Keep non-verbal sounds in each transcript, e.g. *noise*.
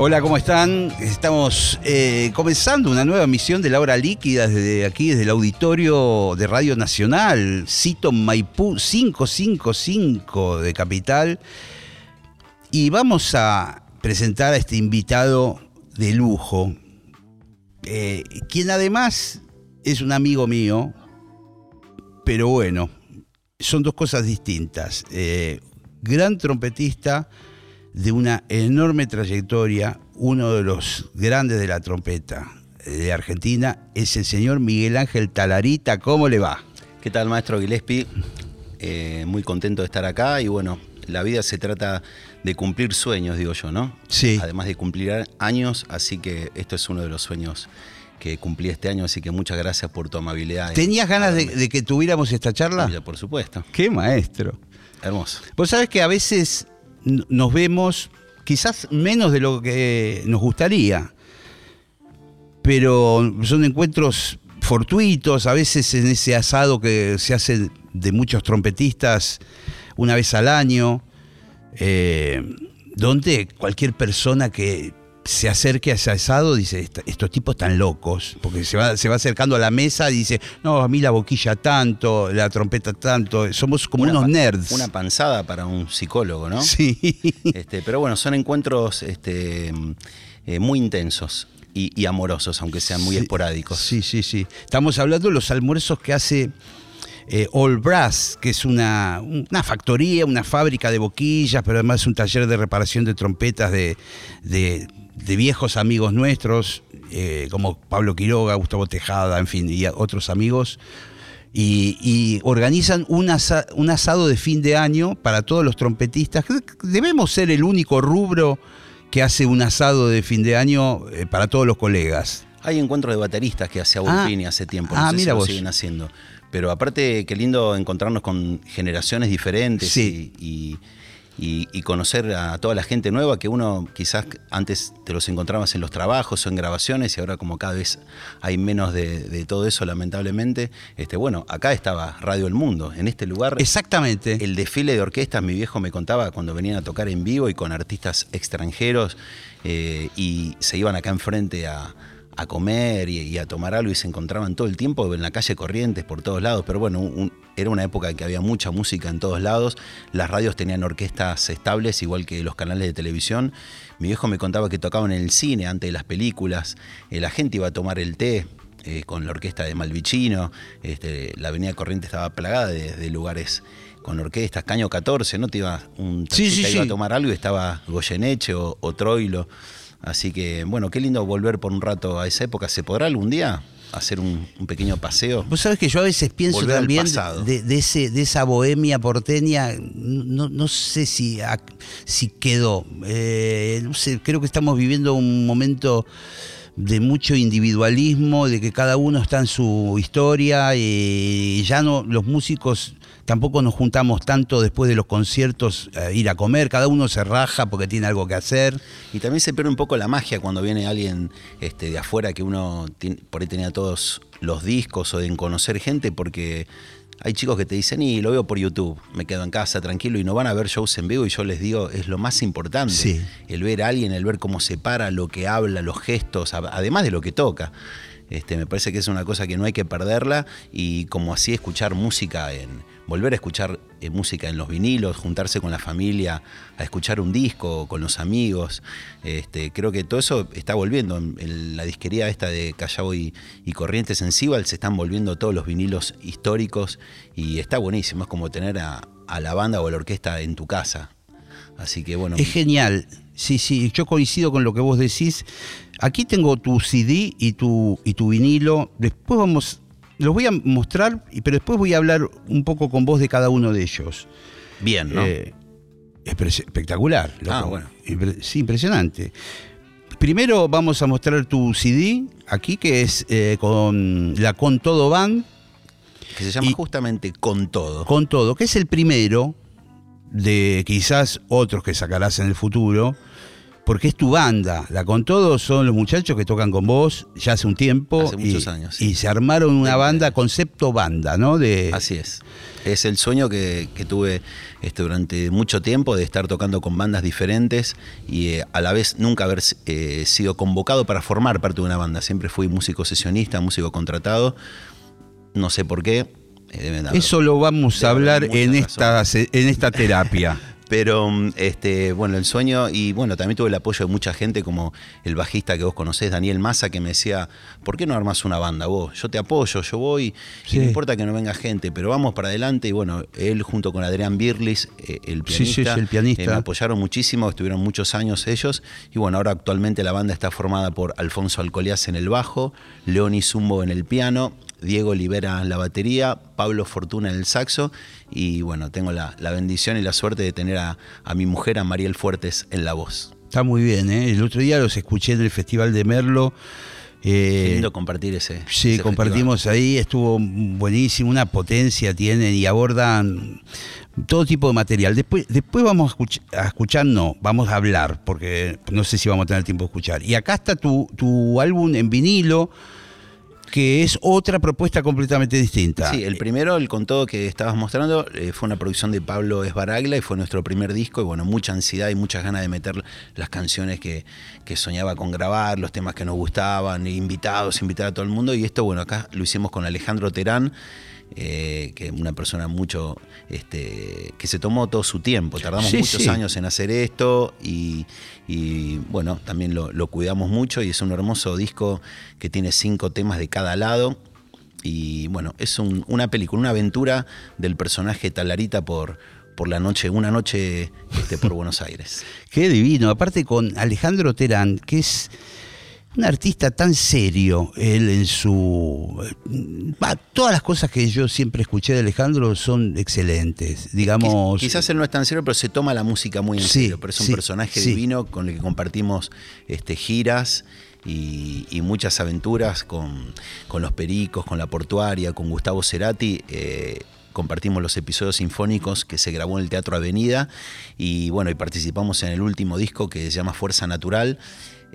Hola, ¿cómo están? Estamos eh, comenzando una nueva misión de la hora líquida desde aquí, desde el auditorio de Radio Nacional, Cito Maipú 555 de Capital. Y vamos a presentar a este invitado de lujo, eh, quien además es un amigo mío, pero bueno, son dos cosas distintas. Eh, gran trompetista de una enorme trayectoria, uno de los grandes de la trompeta de Argentina, es el señor Miguel Ángel Talarita. ¿Cómo le va? ¿Qué tal, maestro Gillespie? Eh, muy contento de estar acá y bueno, la vida se trata de cumplir sueños, digo yo, ¿no? Sí. Además de cumplir años, así que esto es uno de los sueños que cumplí este año, así que muchas gracias por tu amabilidad. ¿Tenías ganas de, de que tuviéramos esta charla? Ya, por supuesto. Qué maestro. Hermoso. Vos sabés que a veces nos vemos quizás menos de lo que nos gustaría, pero son encuentros fortuitos, a veces en ese asado que se hace de muchos trompetistas una vez al año, eh, donde cualquier persona que se acerque a ese asado dice, "Est- estos tipos están locos, porque se va, se va acercando a la mesa y dice, no, a mí la boquilla tanto, la trompeta tanto, somos como Una unos nerds. Una panzada para un psicólogo, ¿no? Sí. *laughs* Este, pero bueno, son encuentros este, eh, muy intensos y, y amorosos, aunque sean muy Sí, esporádicos. Sí, sí, sí. Estamos hablando de los almuerzos que hace eh, All Brass, que es una, una factoría, una fábrica de boquillas, pero además es un taller de reparación de trompetas de, de- de viejos amigos nuestros, eh, como Pablo Quiroga, Gustavo Tejada, en fin, y otros amigos. Y, y organizan un, asa- un asado de fin de año para todos los trompetistas. Debemos ser el único rubro que hace un asado de fin de año eh, para todos los colegas. Hay encuentros de bateristas que hacía Ah. Volpini hace tiempo, no Ah, sé mira si lo vos. siguen haciendo. Pero aparte, qué lindo encontrarnos con generaciones diferentes Sí. y, y- y- y conocer a toda la gente nueva que uno quizás antes te los encontrabas en los trabajos o en grabaciones y ahora como cada vez hay menos de, de todo eso, lamentablemente. Este, bueno, acá estaba Radio El Mundo, en este lugar. Exactamente. El desfile de orquestas, mi viejo me contaba cuando venían a tocar en vivo y con artistas extranjeros eh, y se iban acá enfrente a, a comer y, y a tomar algo y se encontraban todo el tiempo en la calle Corrientes por todos lados. Pero bueno, un- era una época en que había mucha música en todos lados. Las radios tenían orquestas estables, igual que los canales de televisión. Mi viejo me contaba que tocaban en el cine antes de las películas. Eh, la gente iba a tomar el té eh, con la orquesta de Malvicino. Este, la avenida Corrientes estaba plagada de, de lugares con orquestas. Caño 14, ¿no? Te iba un Sí, sí, iba sí. a tomar algo y estaba Goyeneche o, o Troilo. Así que, bueno, qué lindo volver por un rato a esa época. ¿Se podrá algún día hacer un, un pequeño paseo? Vos sabés que yo a veces pienso Volver también de, de ese, de esa bohemia porteña, no, no sé si, si quedó. Eh, no sé, creo que estamos viviendo un momento de mucho individualismo, de que cada uno está en su historia y ya no los músicos tampoco nos juntamos tanto después de los conciertos a ir a comer, cada uno se raja porque tiene algo que hacer. Y también se pierde un poco la magia cuando viene alguien este, de afuera que uno tiene- por ahí tenía todos los discos o de conocer gente, porque hay chicos que te dicen, y lo veo por YouTube, me quedo en casa tranquilo y no van a ver shows en vivo y yo les digo, es lo más importante, Sí. el ver a alguien, el ver cómo se para, lo que habla, los gestos, además de lo que toca. Este, me parece que es una cosa que no hay que perderla y como así escuchar música en volver a escuchar eh, música en los vinilos, juntarse con la familia, a escuchar un disco con los amigos. Este, creo que todo eso está volviendo. En, la disquería esta de Callao y, Corrientes en Cibal se están volviendo todos los vinilos históricos y está buenísimo. Es como tener a, a la banda o a la orquesta en tu casa. Así que bueno. Es genial. Sí, sí, yo coincido con lo que vos decís. Aquí tengo tu CD y tu, y tu vinilo. Después vamos, los voy a mostrar, pero después voy a hablar un poco con vos de cada uno de ellos. Bien, ¿no? Eh, espectacular. loco. Ah, bueno. Sí, impresionante. primero vamos a mostrar tu CD aquí, que es eh, con la Con Todo Band. Que se llama justamente Con Todo. Con Todo, que es el primero de quizás otros que sacarás en el futuro porque es tu banda. La con todo son los muchachos que tocan con vos ya hace un tiempo. Hace muchos años. Y se armaron una banda, concepto banda, ¿no? De, Así es. Es el sueño que, tuve este, durante mucho tiempo de estar tocando con bandas diferentes y eh, a la vez nunca haber eh, sido convocado para formar parte de una banda. Siempre fui músico sesionista, músico contratado. No sé por qué. Eh, Eso lo vamos a hablar en esta, en esta terapia. *laughs* Pero este, bueno, el sueño, y bueno, también tuve el apoyo de mucha gente, como el bajista que vos conocés, Daniel Massa, que me decía, ¿por qué no armas una banda vos? Yo te apoyo, yo voy, y no importa que no venga gente, pero vamos para adelante. Y bueno, él junto con Adrián Birlis, eh, el pianista, el pianista. Eh, me apoyaron muchísimo, estuvieron muchos años ellos. Y bueno, ahora actualmente la banda está formada por Alfonso Alcolias en el bajo, Leoni Zumbo en el piano, Diego Libera en la batería, Pablo Fortuna en el saxo y bueno, tengo la, bendición y la suerte de tener a, mi mujer, a Mariel Fuertes, en la voz. Está muy bien, ¿eh? el otro día los escuché en el Festival de Merlo. Eh, lindo compartir ese. Sí, compartimos ahí, estuvo buenísimo, una potencia tienen y abordan todo tipo de material. Después, después vamos a escuchar, a escuchar, no, vamos a hablar, porque no sé si vamos a tener tiempo de escuchar. Y acá está tu, tu álbum en vinilo que es otra propuesta completamente distinta. Sí, el primero, el con todo que estabas mostrando, eh, fue una producción de Pablo Esbaragla y fue nuestro primer disco y bueno, mucha ansiedad y muchas ganas de meter las canciones que, que soñaba con grabar, los temas que nos gustaban, invitados, invitar a todo el mundo y esto, bueno, acá lo hicimos con Alejandro Terán eh, que una persona mucho este, que se tomó todo su tiempo. Tardamos muchos años en hacer esto y, bueno, también lo, cuidamos mucho y es un hermoso disco que tiene cinco temas de cada lado. Y bueno, es una película, una aventura del personaje Talarita por, por la noche, una noche este, por *laughs* Buenos Aires. Qué divino. Aparte con Alejandro Terán, que es un artista tan serio, él en su... todas las cosas que yo siempre escuché de Alejandro son excelentes, digamos... Quizás él no es tan serio, pero se toma la música muy en serio, pero es un personaje divino con el que compartimos este, giras y, muchas aventuras con, los Pericos, con la Portuaria, con Gustavo Cerati. Eh, compartimos los episodios sinfónicos que se grabó en el Teatro Avenida y bueno, y participamos en el último disco que se llama Fuerza Natural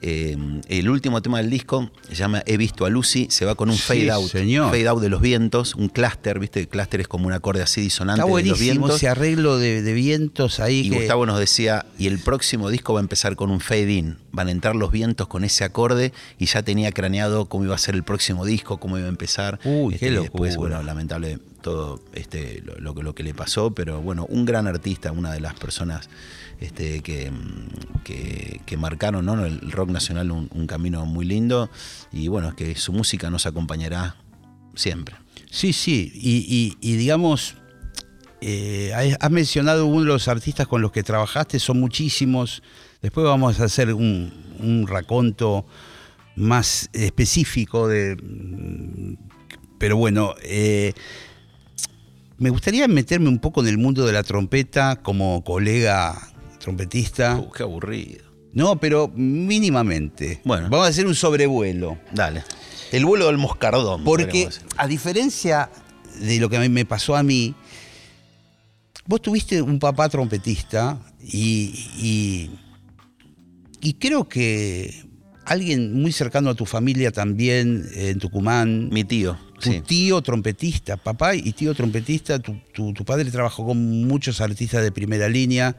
eh, el último tema del disco se llama He visto a Lucy, se va con un fade out. Fade out de los vientos, un clúster, ¿viste? El clúster es como un acorde así disonante Está buenísimo de los vientos. ese arreglo de, vientos ahí. Y Gustavo nos decía, y el próximo disco va a empezar con un fade in. Van a entrar los vientos con ese acorde y ya tenía craneado cómo iba a ser el próximo disco, cómo iba a empezar. Uy, qué este, Después, bueno, lamentable todo este, lo, lo, que le pasó, pero bueno, un gran artista, una de las personas este, que, que, marcaron ¿no? el rock nacional un, camino muy lindo y bueno, que su música nos acompañará siempre. Sí, sí, y, digamos, eh, has mencionado uno de los artistas con los que trabajaste, son muchísimos, después vamos a hacer un, raconto más específico de... Pero bueno, eh, me gustaría meterme un poco en el mundo de la trompeta como colega trompetista. Uh, qué aburrido. No, pero mínimamente. Bueno. Vamos a hacer un sobrevuelo. Dale. El vuelo del moscardón. Porque, a diferencia de lo que me pasó a mí, vos tuviste un papá trompetista y, y, creo que alguien muy cercano a tu familia también en Tucumán. Mi tío. Tu tío trompetista, papá y tío trompetista, tu, tu, padre trabajó con muchos artistas de primera línea.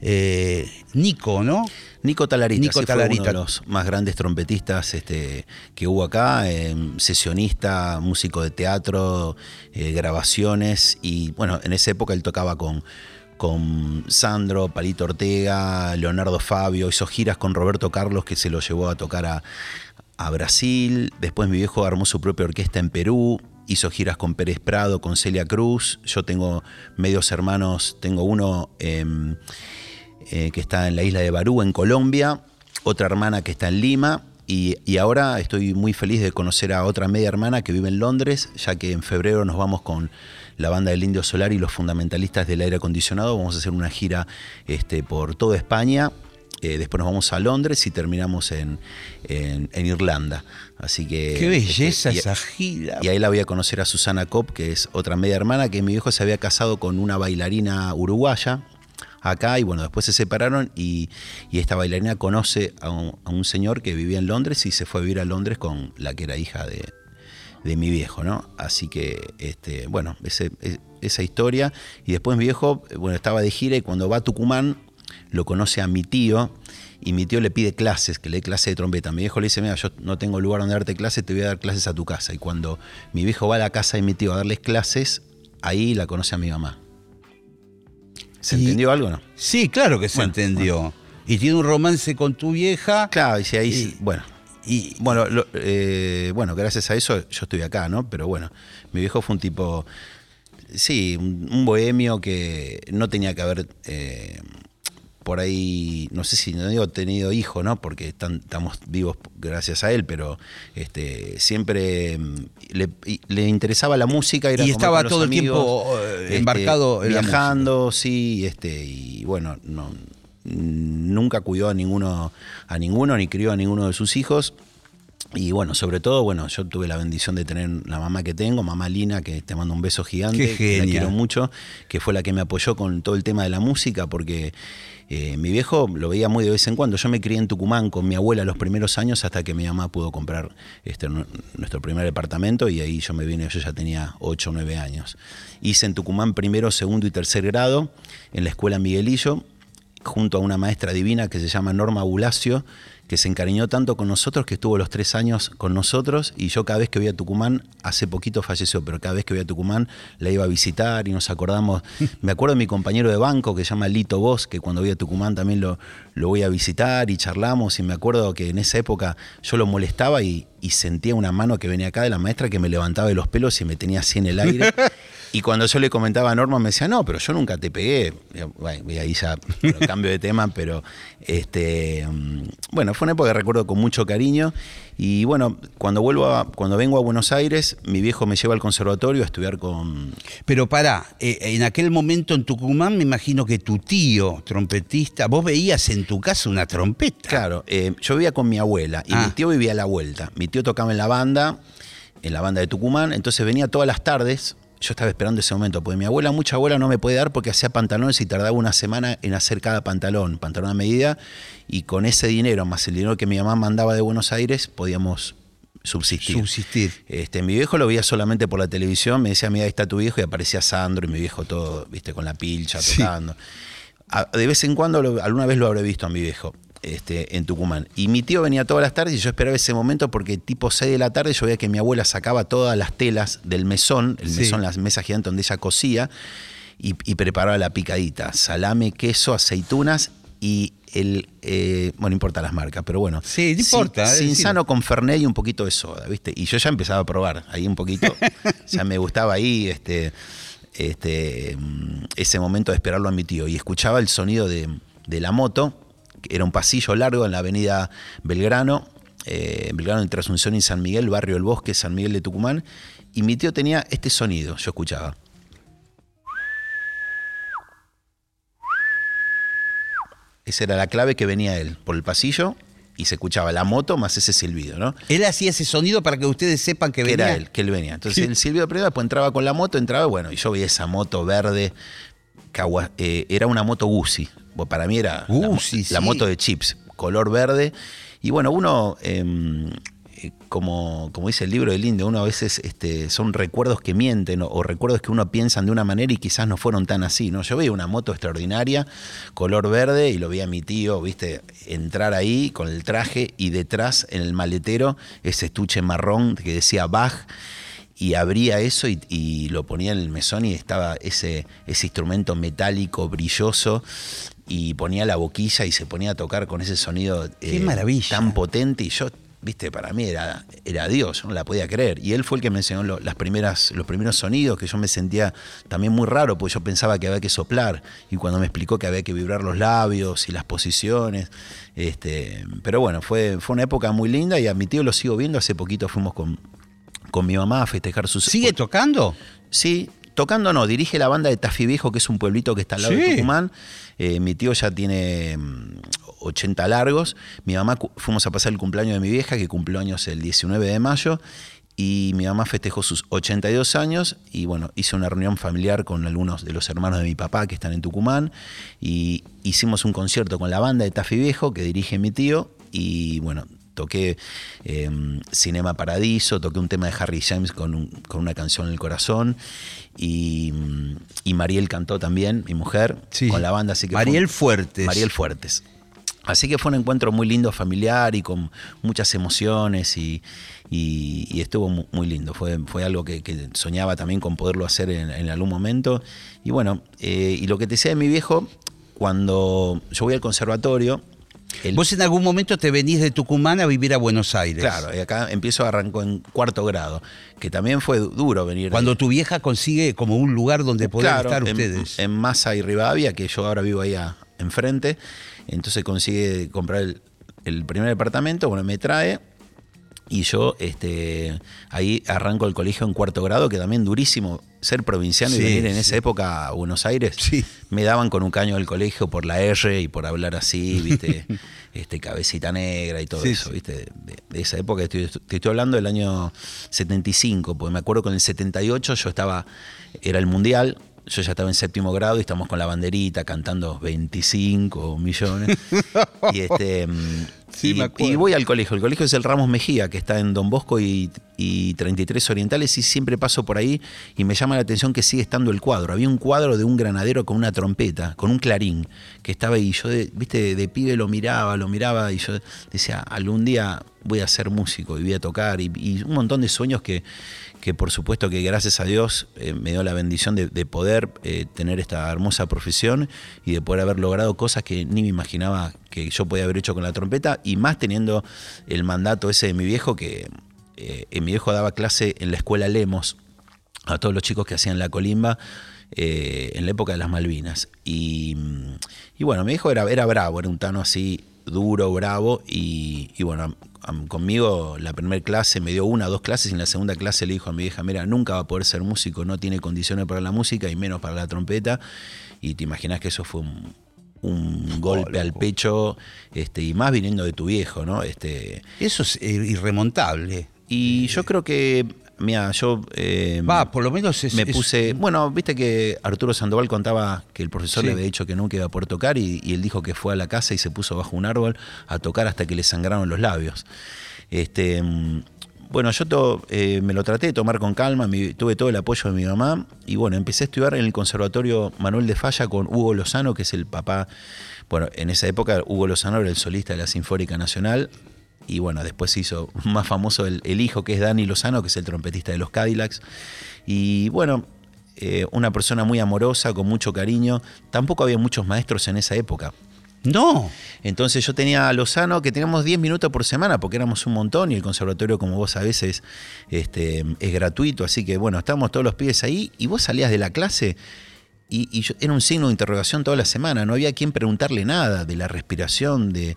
Eh, Nico, ¿no? Nico Talarita, Nico uno de los más grandes trompetistas este, que hubo acá, em, sesionista, músico de teatro, eh, grabaciones y bueno, en esa época él tocaba con, con Sandro, Palito Ortega, Leonardo Fabio, hizo giras con Roberto Carlos que se lo llevó a tocar a, a Brasil, después mi viejo armó su propia orquesta en Perú, hizo giras con Pérez Prado, con Celia Cruz, yo tengo medios hermanos, tengo uno... Em, eh, que está en la isla de Barú, en Colombia, otra hermana que está en Lima, y, ahora estoy muy feliz de conocer a otra media hermana que vive en Londres, ya que en febrero nos vamos con la banda del Indio Solar y los fundamentalistas del aire acondicionado. Vamos a hacer una gira este, por toda España eh, después nos vamos a Londres y terminamos en, en- en Irlanda. Así que. Qué belleza este, y- esa gira. y ahí la voy a conocer a Susana Cop, que es otra media hermana, que mi viejo se había casado con una bailarina uruguaya acá y bueno, después se separaron y, esta bailarina conoce a un, señor que vivía en Londres y se fue a vivir a Londres con la que era hija de, mi viejo, ¿no? Así que, este, bueno, e- esa historia. Y después mi viejo, bueno, estaba de gira y cuando va a Tucumán lo conoce a mi tío y mi tío le pide clases, que le dé clase de trompeta. Mi viejo le dice, mira, yo no tengo lugar donde darte clases, te voy a dar clases a tu casa. Y cuando mi viejo va a la casa de mi tío a darles clases, ahí la conoce a mi mamá. ¿Se Y- entendió algo no? Sí, claro que se Bueno, entendió. Y tiene un romance con tu vieja. Claro, y si ahí, Y- sí, bueno, Y, Bueno, lo- eh, bueno, gracias a eso yo estoy acá, ¿no? Pero bueno, mi viejo fue un tipo, sí, un, un bohemio que no tenía que haber, eh, por ahí, no sé si no digo tenido hijo, ¿no? Porque están- estamos vivos gracias a él, pero este, siempre mm, le, interesaba la música. Y estaba todo el tiempo, eh, embarcado en la viajando, sí, este, y bueno, no, nunca cuidó a ninguno, a ninguno, ni crió a ninguno de sus hijos. Y bueno, sobre todo, bueno, yo tuve la bendición de tener la mamá que tengo, mamá Lina, que te mando un beso gigante, Qué que la quiero mucho, que fue la que me apoyó con todo el tema de la música, porque eh, mi viejo lo veía muy de vez en cuando. Yo me crié en Tucumán con mi abuela los primeros años hasta que mi mamá pudo comprar este, nu- nuestro primer departamento y ahí yo me vine, yo ya tenía 8 o 9 años. Hice en Tucumán primero, segundo y tercer grado en la escuela Miguelillo junto a una maestra divina que se llama Norma Bulacio, que se encariñó tanto con nosotros que estuvo los tres años con nosotros y yo cada vez que voy a Tucumán, hace poquito falleció, pero cada vez que voy a Tucumán la iba a visitar y nos acordamos, *laughs* me acuerdo de mi compañero de banco que se llama Lito Vos, que cuando voy a Tucumán también lo, lo voy a visitar y charlamos y me acuerdo que en esa época yo lo molestaba y, y sentía una mano que venía acá de la maestra que me levantaba de los pelos y me tenía así en el aire. *laughs* Y cuando yo le comentaba a Norma me decía, no, pero yo nunca te pegué. Bueno, y ahí ya bueno, cambio de tema, pero este mm, bueno, fue una época que recuerdo con mucho cariño. Y bueno, cuando vuelvo a, cuando vengo a Buenos Aires, mi viejo me lleva al conservatorio a estudiar con. Pero pará, eh, en aquel momento en Tucumán me imagino que tu tío, trompetista, vos veías en tu casa una trompeta. Claro, eh, yo vivía con mi abuela y Ah. mi tío vivía a la vuelta. Mi tío tocaba en la banda, en la banda de Tucumán, entonces venía todas las tardes. Yo estaba esperando ese momento, porque mi abuela, mucha abuela no me puede dar porque hacía pantalones y tardaba una semana en hacer cada pantalón, pantalón a medida, y con ese dinero, más el dinero que mi mamá mandaba de Buenos Aires, podíamos subsistir. Subsistir. Este, mi viejo lo veía solamente por la televisión, me decía, mira, ahí está tu viejo, y aparecía Sandro y mi viejo todo, viste, con la pilcha, Sí. tocando. A- de vez en cuando, lo- alguna vez lo habré visto a mi viejo. Este, en Tucumán. Y mi tío venía todas las tardes y yo esperaba ese momento porque tipo 6 de la tarde yo veía que mi abuela sacaba todas las telas del mesón, el Sí. mesón, las mesas gigantes donde ella cosía, y, y preparaba la picadita. Salame, queso, aceitunas y el, eh, bueno, no importa las marcas, pero bueno. Sí, no importa, Sin, sano con Fernet y un poquito de soda, ¿viste? Y yo ya empezaba a probar ahí un poquito. *laughs* ya me gustaba ahí este, este, mm, ese momento de esperarlo a mi tío. Y escuchaba el sonido de, de la moto, era un pasillo largo en la avenida Belgrano, eh, Belgrano entre Asunción y San Miguel, barrio El Bosque, San Miguel de Tucumán. Y mi tío tenía este sonido, yo escuchaba. Esa era la clave que venía él por el pasillo y se escuchaba la moto más ese silbido, ¿no? Él hacía ese sonido para que ustedes sepan que que venía. era él, que él venía. Entonces ¿Qué? el silbido primero, después entraba con la moto, entraba, bueno, y yo veía esa moto verde, Kawa- eh, era una moto Guzzi. Bueno, Para mí era la mo- Guzzi, la, sí. moto de chips, color verde. Y bueno, uno, em, eh, como, como dice el libro del indio, uno a veces este, son recuerdos que mienten o, o recuerdos que uno piensan de una manera y quizás no fueron tan así. ¿no? Yo veía una moto extraordinaria, color verde, y lo veía a mi tío, viste, entrar ahí con el traje y detrás en el maletero ese estuche marrón que decía Bach y abría eso y, y lo ponía en el mesón y estaba ese, ese instrumento metálico, brilloso, y ponía la boquilla y se ponía a tocar con ese sonido Qué maravilla. tan potente y yo, viste, para mí era, era Dios, yo no la podía creer. Y él fue el que me enseñó lo- las primeras, los primeros sonidos que yo me sentía también muy raro, porque yo pensaba que había que soplar y cuando me explicó que había que vibrar los labios y las posiciones. Este, pero bueno, fue, fue una época muy linda y a mi tío lo sigo viendo, hace poquito fuimos con, con mi mamá a festejar sus... ¿Sigue tocando? Sí, tocando no, dirige la banda de Tafí Viejo, que es un pueblito que está al lado de. Tucumán. Eh, mi tío ya tiene mm, 80 largos. Mi mamá fuimos a pasar el cumpleaños de mi vieja, que cumplió años el 19 de mayo. Y mi mamá festejó sus 82 años y bueno, hice una reunión familiar con algunos de los hermanos de mi papá que están en Tucumán y hicimos un concierto con la banda de Tafí Viejo que dirige mi tío y bueno, toqué eh, Cinema Paradiso, toqué un tema de Harry James con, un- con una canción en el corazón y, y Mariel cantó también, mi mujer, Sí. con la banda. Así que Mariel Fuertes. Mariel Fuertes. Así que fue un encuentro muy lindo familiar y con muchas emociones y, y- y estuvo mu- muy lindo. Fue, fue algo que, que soñaba también con poderlo hacer en, en algún momento. Y bueno, eh, y lo que te decía de mi viejo, cuando yo voy al conservatorio, él- Vos en algún momento te venís de Tucumán a vivir a Buenos Aires. claro, y acá empiezo, arrancó en cuarto grado, que también fue du- duro venir. de- Cuando tu vieja consigue como un lugar donde poder Claro, estar en, ustedes. En Massa y Rivadavia, que yo ahora vivo ahí enfrente. Entonces consigue comprar el, el primer departamento, bueno, me trae. Y yo este, ahí arranco el colegio en cuarto grado, que también durísimo ser provinciano Sí, y venir en sí. esa época a Buenos Aires. Sí. Me daban con un caño del colegio por la R y por hablar así, viste, *laughs* este, cabecita negra y todo eso, viste, de, de esa época. Estoy, te estoy hablando del año 75, porque me acuerdo que en el 78 yo estaba, era el mundial, yo ya estaba en séptimo grado y estamos con la banderita cantando 25 millones. *laughs* y este mm, Sí, y, me acuerdo. y voy al colegio. El colegio es el Ramos Mejía, que está en Don Bosco y, y 33 Orientales, y siempre paso por ahí y me llama la atención que sigue estando el cuadro. Había un cuadro de un granadero con una trompeta, con un clarín, que estaba ahí. Yo, de, viste, de, de pibe lo miraba, lo miraba, y yo decía, algún día voy a ser músico y voy a tocar, y, y un montón de sueños que, que por supuesto que gracias a Dios eh, me dio la bendición de, de poder eh, tener esta hermosa profesión y de poder haber logrado cosas que ni me imaginaba que yo podía haber hecho con la trompeta y más teniendo el mandato ese de mi viejo que eh, mi viejo daba clase en la escuela Lemos a todos los chicos que hacían la colimba eh, en la época de las Malvinas. Y, y bueno, mi viejo era, era bravo, era un tano así duro, bravo, y, y bueno, conmigo la primera clase me dio una o dos clases y en la segunda clase le dijo a mi vieja, mira, nunca va a poder ser músico, no tiene condiciones para la música y menos para la trompeta. Y te imaginas que eso fue un, un golpe al pecho, este, y más viniendo de tu viejo, ¿no? Este, Eso es eh, irremontable. y yo creo que, mira, yo... eh, Va, por lo menos es. me es- puse. Bueno, viste que Arturo Sandoval contaba que el profesor Sí. le había dicho que nunca iba a poder tocar y, y él dijo que fue a la casa y se puso bajo un árbol a tocar hasta que le sangraron los labios. Este. mm, Bueno, yo to- eh, me lo traté de tomar con calma, mi- tuve todo el apoyo de mi mamá y bueno, empecé a estudiar en el Conservatorio Manuel de Falla con Hugo Lozano, que es el papá, bueno, en esa época Hugo Lozano era el solista de la Sinfónica Nacional y bueno, después se hizo *laughs* más famoso el, el hijo que es Dani Lozano, que es el trompetista de los Cadillacs. Y bueno, eh, una persona muy amorosa, con mucho cariño. Tampoco había muchos maestros en esa época. No. Entonces yo tenía a Lozano, que teníamos 10 minutos por semana, porque éramos un montón, y el conservatorio, como vos sabés, es, este, es gratuito, así que bueno, estábamos todos los pibes ahí, y vos salías de la clase, y, y yo- era un signo de interrogación toda la semana, no había quien preguntarle nada de la respiración, de,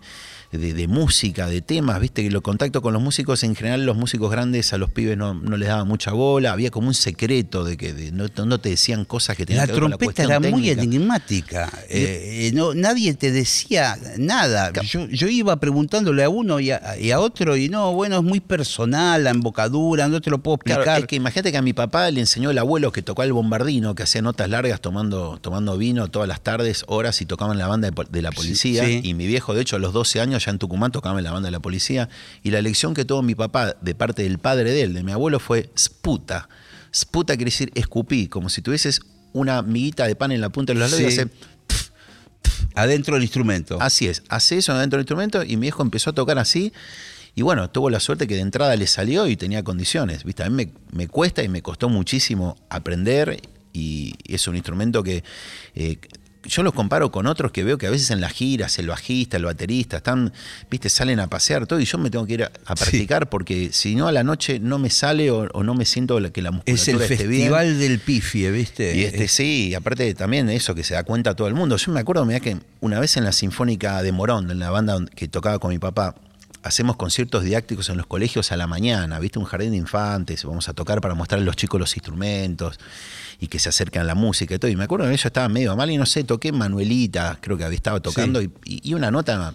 de- de música, de temas, viste que los contactos con los músicos, en general los músicos grandes a los pibes no, no les daban mucha bola, había como un secreto de que de- no, no te decían cosas que tenían La que ver con la trompeta era muy enigmática. Eh, eh, no, nadie te decía nada. Yo, yo iba preguntándole a uno y a, y a otro, y no, bueno, es muy personal, la embocadura, no te lo puedo Claro, explicar. es que imagínate que a mi papá le enseñó el abuelo que tocaba el bombardino, que hacía notas largas tomando, tomando vino todas las tardes, horas, y tocaba en la banda de, la policía. sí. Y mi viejo, de hecho, a los 12 años ya en Tucumán tocaba en la banda de la policía. Y la lección que tuvo mi papá de parte del padre de él, de mi abuelo, fue sputa. Sputa quiere decir escupí, como si tuvieses una miguita de pan en la punta de los labios y hace Adentro del instrumento. Así es, hace eso dentro del instrumento y mi hijo empezó a tocar así. Y bueno, tuvo la suerte que de entrada le salió y tenía condiciones. ¿viste? A mí me, me cuesta y me costó muchísimo aprender. Y es un instrumento que eh, yo los comparo con otros que veo que a veces en las giras, el bajista, el baterista, están, viste, salen a pasear todo y yo me tengo que ir a, a practicar porque si no a la noche no me sale o, o no me siento que la musculatura es el esté bien. festival del pifie, ¿viste? Y este Es- sí, aparte también eso que se da cuenta todo el mundo. Yo me acuerdo, mirá que una vez en la Sinfónica de Morón, en la banda que tocaba con mi papá, hacemos conciertos didácticos en los colegios a la mañana, ¿viste? Un jardín de infantes, vamos a tocar para mostrarle a los chicos los instrumentos. Y que se acercan a la música y todo. Y me acuerdo que yo estaba medio mal y no sé, toqué Manuelita, creo que había estado tocando, y, y una nota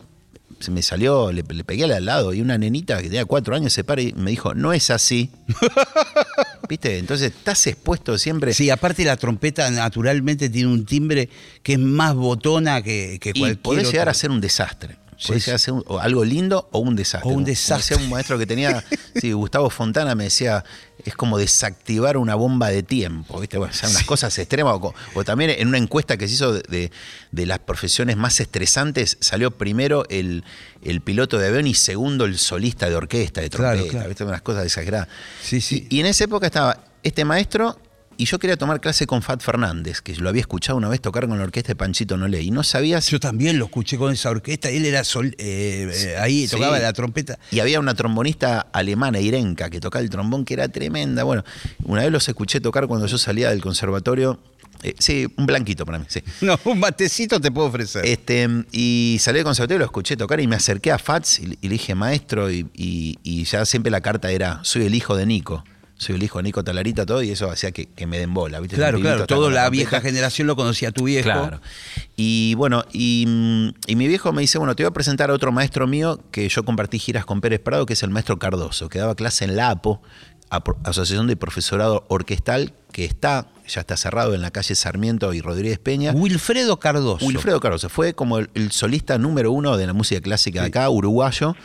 se me salió, le, pegué al lado y una nenita que tenía cuatro años se para y me dijo, no es así. *laughs* ¿Viste? Entonces estás expuesto siempre. Sí, aparte la trompeta naturalmente tiene un timbre que es más botona que, que cualquier. Y podés llegar a ser un desastre. Puede ser algo lindo o un desastre. O un desastre. un maestro que tenía, *laughs* sí, Gustavo Fontana me decía, es como desactivar una bomba de tiempo, ¿viste? Bueno, o unas cosas extremas. O, también en una encuesta que se hizo de, las profesiones más estresantes, salió primero el, piloto de avión y segundo el solista de orquesta, de trompeta, ¿viste? Unas cosas exageradas. Sí, sí. y en esa época estaba este maestro y yo quería tomar clase con Fat Fernández, que lo había escuchado una vez tocar con la orquesta de Panchito Nolé. Y no sabía. Yo también lo escuché con esa orquesta. Él era sol, eh, eh, ahí, tocaba la trompeta. Y había una trombonista alemana, Irenka, que tocaba el trombón, que era tremenda. Bueno, una vez los escuché tocar cuando yo salía del conservatorio. Eh, sí, un blanquito para mí, sí. *laughs* No, un matecito te puedo ofrecer. Este, y salí del conservatorio, lo escuché tocar y me acerqué a Fats y, le dije maestro y, y, ya siempre la carta era, soy el hijo de Nico soy el hijo de Nico Talarita, todo, y eso hacía que, me den bola. ¿viste? Claro, claro, toda la, vieja generación lo conocía tu viejo. Claro. Y bueno, y, mi viejo me dice, bueno, te voy a presentar a otro maestro mío que yo compartí giras con Pérez Prado, que es el maestro Cardoso, que daba clase en la APO, Asociación de Profesorado Orquestal, que está, ya está cerrado en la calle Sarmiento y Rodríguez Peña. Wilfredo Cardoso. Wilfredo Cardoso, fue como el, solista número uno de la música clásica de acá, uruguayo,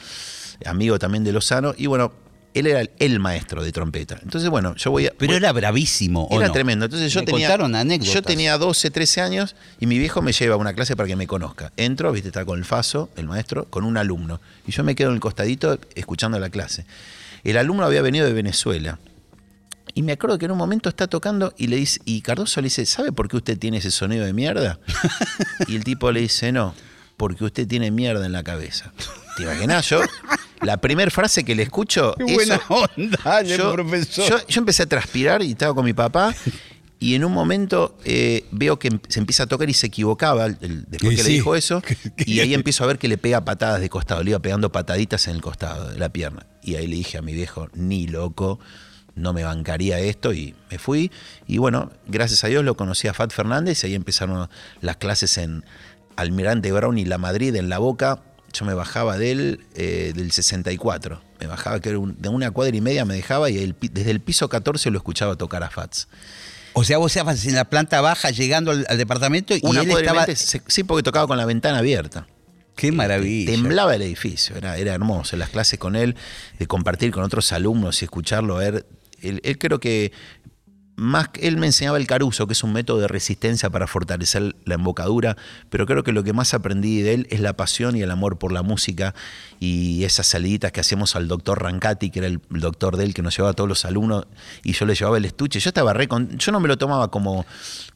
amigo también de Lozano, y bueno, él era el, maestro de trompeta. Entonces, bueno, yo voy a. Pero era bravísimo. Era tremendo. Entonces yo tenía. Yo tenía 12, 13 años y mi viejo me lleva a una clase para que me conozca. Entro, viste, está con el Faso, el maestro, con un alumno. Y yo me quedo en el costadito escuchando la clase. El alumno había venido de Venezuela. Y me acuerdo que en un momento está tocando y le dice, y Cardoso le dice, ¿sabe por qué usted tiene ese sonido de mierda? *laughs* y el tipo le dice, no, porque usted tiene mierda en la cabeza. ¿Te imaginas? Yo, la primera frase que le escucho. *laughs* Qué buena onda, yo, profesor. Yo, empecé a transpirar y estaba con mi papá. *laughs* Y en un momento eh, veo que se empieza a tocar y se equivocaba después que le dijo eso. *laughs* Y ahí empiezo a ver que le pega patadas de costado, le iba pegando pataditas en el costado de la pierna. Y ahí le dije a mi viejo, ni loco, no me bancaría esto y me fui. Y bueno, gracias a Dios lo conocí a Fat Fernández y ahí empezaron las clases en Almirante Brown y La Madrid en La Boca yo me bajaba de él eh, del 64. Me bajaba, que era de una cuadra y media me dejaba y desde el piso 14 lo escuchaba tocar a Fats. O sea, vos estabas en la planta baja llegando al, departamento y él estaba... sí, porque tocaba con la ventana abierta. Qué maravilla. Temblaba el edificio, era, era hermoso. Las clases con él, de compartir con otros alumnos y escucharlo, ver. él creo que más él me enseñaba el caruso, que es un método de resistencia para fortalecer la embocadura, pero creo que lo que más aprendí de él es la pasión y el amor por la música y esas saliditas que hacíamos al doctor Rancati, que era el doctor de él que nos llevaba a todos los alumnos, y yo le llevaba el estuche. Yo estaba re yo no me lo tomaba como,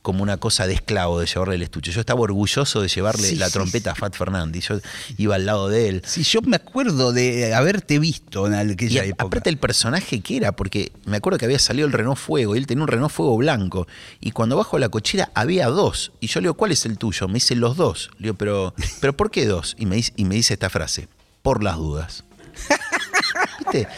como una cosa de esclavo de llevarle el estuche. Yo estaba orgulloso de llevarle la trompeta a Fat Fernández. Yo iba al lado de él. Sí, yo me acuerdo de haberte visto en aquella y época. Aparte el personaje que era, porque me acuerdo que había salido el Renault Fuego y él tenía un Renault Fuego blanco. Y cuando bajo la cochera había dos. Y yo le digo, ¿cuál es el tuyo? Me dice, los dos. Le digo, pero, ¿pero por qué dos? Y me, dice, y me dice esta frase, por las dudas. *laughs* *laughs*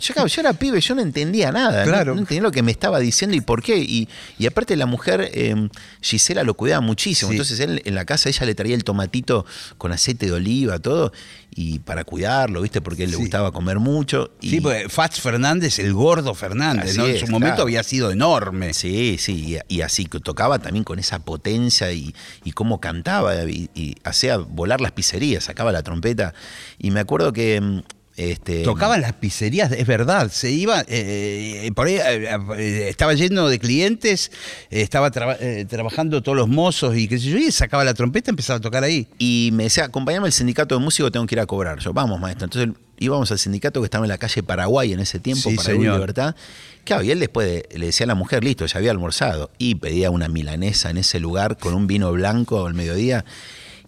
Yo, era pibe, yo no entendía nada. No, entendía lo que me estaba diciendo y por qué. Y, aparte la mujer, eh, Gisela, lo cuidaba muchísimo. Entonces él en la casa ella le traía el tomatito con aceite de oliva, todo y para cuidarlo, ¿viste? Porque él le gustaba comer mucho. Y... Sí, porque Fats Fernández, el gordo Fernández, ¿no? en su momento había sido enorme. Sí, sí, y, así que tocaba también con esa potencia y, y cómo cantaba y, hacía volar las pizzerías, sacaba la trompeta. Y me acuerdo que mm, este, Tocaban las pizzerías, es verdad. Se iba, eh, por ahí eh, eh, estaba lleno de clientes, estaba trabajando todos los mozos y qué sé yo, y sacaba la trompeta y empezaba a tocar ahí. Y me decía, acompáñame al sindicato de músicos, tengo que ir a cobrar. Yo, vamos, maestro. Entonces íbamos al sindicato que estaba en la calle Paraguay en ese tiempo, sí, Paraguay Libertad. Claro, y él después le decía a la mujer, listo, ya había almorzado. Y pedía una milanesa en ese lugar con un vino blanco al mediodía.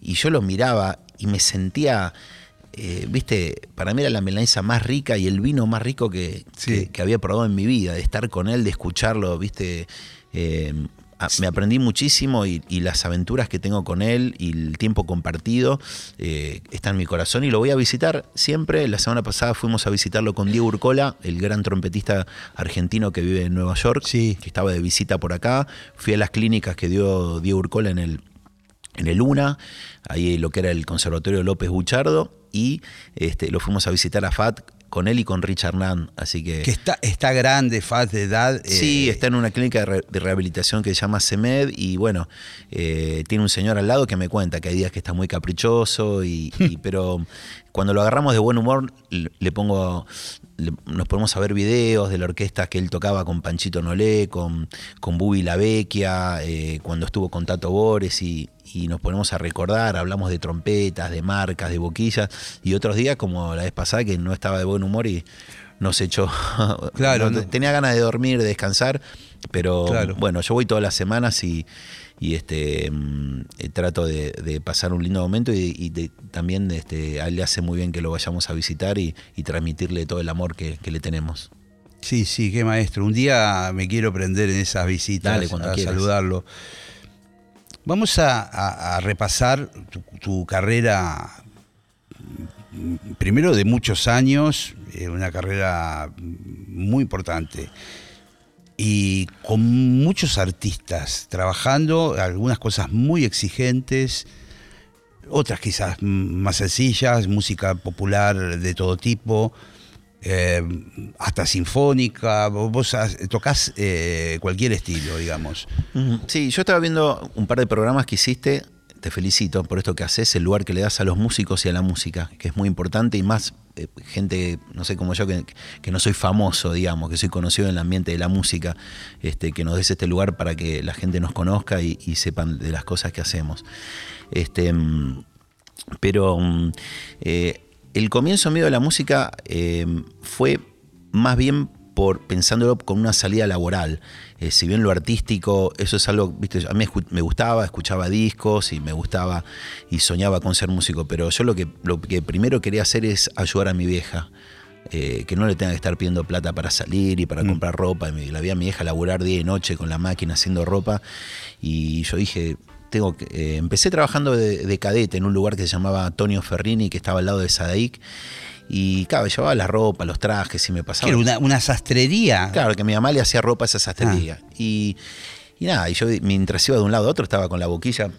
Y yo lo miraba y me sentía eh, viste, para mí era la milanesa más rica y el vino más rico que, que, había probado en mi vida, de estar con él, de escucharlo, viste, eh, a- me aprendí muchísimo y, y las aventuras que tengo con él y el tiempo compartido eh, está en mi corazón y lo voy a visitar siempre. La semana pasada fuimos a visitarlo con Diego Urcola, el gran trompetista argentino que vive en Nueva York, Sí. que estaba de visita por acá. Fui a las clínicas que dio Diego Urcola en el, en el UNA, ahí lo que era el Conservatorio López Buchardo, y este, lo fuimos a visitar a FAT con él y con Richard Nunn. Así que. Que está, está grande, faz de edad. Sí, eh, está en una clínica de, re- de rehabilitación que se llama CEMED y bueno, eh, tiene un señor al lado que me cuenta que hay días que está muy caprichoso, y, y- *laughs* pero cuando lo agarramos de buen humor le, le pongo, le- nos ponemos a ver videos de la orquesta que él tocaba con Panchito Nolé, con, con Bubi La Vecchia, eh, cuando estuvo con Tato Bores y, y nos ponemos a recordar, hablamos de trompetas, de marcas, de boquillas y otros días como la vez pasada que no estaba de buen humor y nos echó. *laughs* Claro, no- no. tenía ganas de dormir, de descansar, pero Claro. bueno, yo voy todas las semanas y, y, este mm, eh, trato de, de pasar un lindo momento y, y de- también este, a él le hace muy bien que lo vayamos a visitar y, y transmitirle todo el amor que, que le tenemos. Sí, sí, qué maestro. Un día me quiero prender en esas visitas Dale, cuando a quieras. saludarlo. Vamos a, repasar tu, carrera, primero de muchos años, eh, una carrera muy importante. Y con muchos artistas trabajando, algunas cosas muy exigentes, otras quizás más sencillas, música popular de todo tipo, eh, hasta sinfónica, vos tocás eh, cualquier estilo, digamos. Sí, yo estaba viendo un par de programas que hiciste. Te felicito por esto que haces, el lugar que le das a los músicos y a la música, que es muy importante y más eh, gente, no sé como yo, que, no soy famoso, digamos, que soy conocido en el ambiente de la música, este, que nos des este lugar para que la gente nos conozca y, sepan de las cosas que hacemos. Este, mm, pero mm, el comienzo mío de la música eh, fue más bien por pensándolo con una salida laboral. Eh, si bien lo artístico, eso es algo, viste, a mí me gustaba, escuchaba discos y me gustaba y soñaba con ser músico, pero yo lo que, lo que primero quería hacer es ayudar a mi vieja. eh, que no le tenga que estar pidiendo plata para salir y para comprar ropa. Y la vi a mi vieja laburar día y noche con la máquina haciendo ropa. Y yo dije, tengo que, eh, empecé trabajando de, de cadete en un lugar que se llamaba Antonio Ferrini, que estaba al lado de Sadaic. Y claro, llevaba la ropa, los trajes y me pasaba. era una, una sastrería. Claro, que mi mamá le hacía ropa a esa sastrería. Y, y nada, y yo mientras iba de un lado a otro estaba con la boquilla.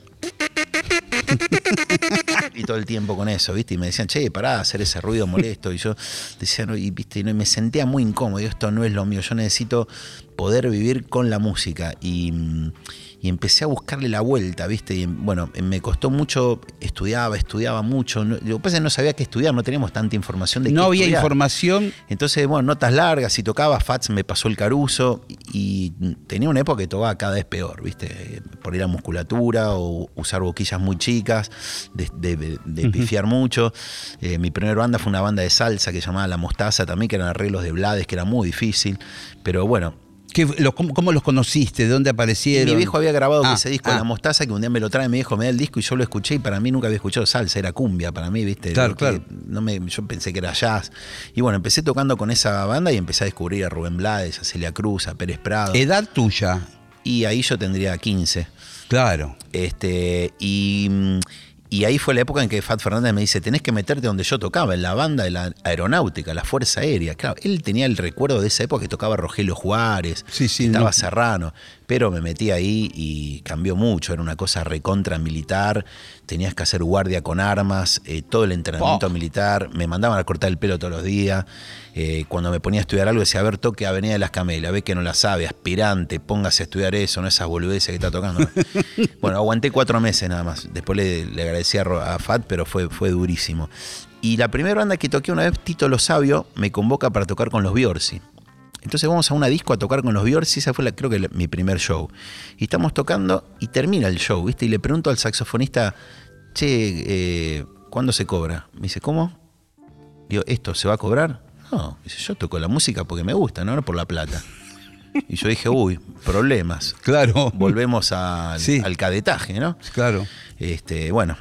y todo el tiempo con eso, ¿viste? Y me decían, che, pará, hacer ese ruido molesto. Y yo decía, no, y, ¿viste? Y no, y me sentía muy incómodo. Digo, esto no es lo mío. Yo necesito poder vivir con la música. Y, mm, y empecé a buscarle la vuelta, ¿viste? Y bueno, me costó mucho, estudiaba, estudiaba mucho. No, lo que pasa es que no sabía qué estudiar, no teníamos tanta información de no qué había estudiar. información. Entonces, bueno, notas largas, si tocaba Fats me pasó el caruso y tenía una época que tocaba cada vez peor, ¿viste? Por ir a musculatura o usar boquillas muy chicas, de, de- de pifiar mucho. Eh, mi primera banda fue una banda de salsa que se llamaba La Mostaza también, que eran arreglos de Blades, que era muy difícil. Pero bueno, ¿Qué- lo- cómo, cómo los conociste? ¿De dónde aparecieron? mi viejo había grabado Ah, ese disco ah. La Mostaza, que un día me lo trae, mi viejo me da el disco y yo lo escuché y para mí nunca había escuchado salsa, era cumbia para mí, ¿viste? Claro, claro. No me, yo pensé que era jazz. Y bueno, empecé tocando con esa banda y empecé a descubrir a Rubén Blades, a Celia Cruz, a Pérez Prado. Edad tuya. Y ahí yo tendría 15. Claro. Este, y, y ahí fue la época en que Fat Fernández me dice, tenés que meterte donde yo tocaba, en la banda de la aeronáutica, la Fuerza Aérea. Claro, él tenía el recuerdo de esa época que tocaba Rogelio Juárez, Sí, sí, estaba no. Serrano, pero me metí ahí y cambió mucho, era una cosa recontra militar, tenías que hacer guardia con armas, eh, todo el entrenamiento Oh. militar, me mandaban a cortar el pelo todos los días, eh, cuando me ponía a estudiar algo decía, a ver, toque Avenida de las Camelas, ve que no la sabe, aspirante, póngase a estudiar eso, no esas boludeces que está tocando. *laughs* bueno, aguanté cuatro meses nada más, después le, le agradecí a, a Fat, pero fue, fue durísimo. Y la primera banda que toqué una vez, Tito Lo Sabio, me convoca para tocar con los Biorsi. Entonces vamos a una disco a tocar con los Biorsi, esa fue la, creo que la- mi primer show. Y estamos tocando y termina el show, ¿viste? Y le pregunto al saxofonista, che, eh, ¿cuándo se cobra? Me dice, ¿cómo? Digo, ¿esto se va a cobrar? No, dice, yo toco la música porque me gusta, no, no por la plata. Y yo dije, uy, problemas. Claro. Volvemos al, Sí. al cadetaje, ¿no? Claro. Este, bueno,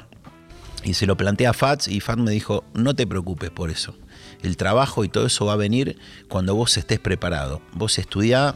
y se lo planteé a Fats y Fats me dijo, no te preocupes por eso. El trabajo y todo eso va a venir cuando vos estés preparado. Vos estudiá,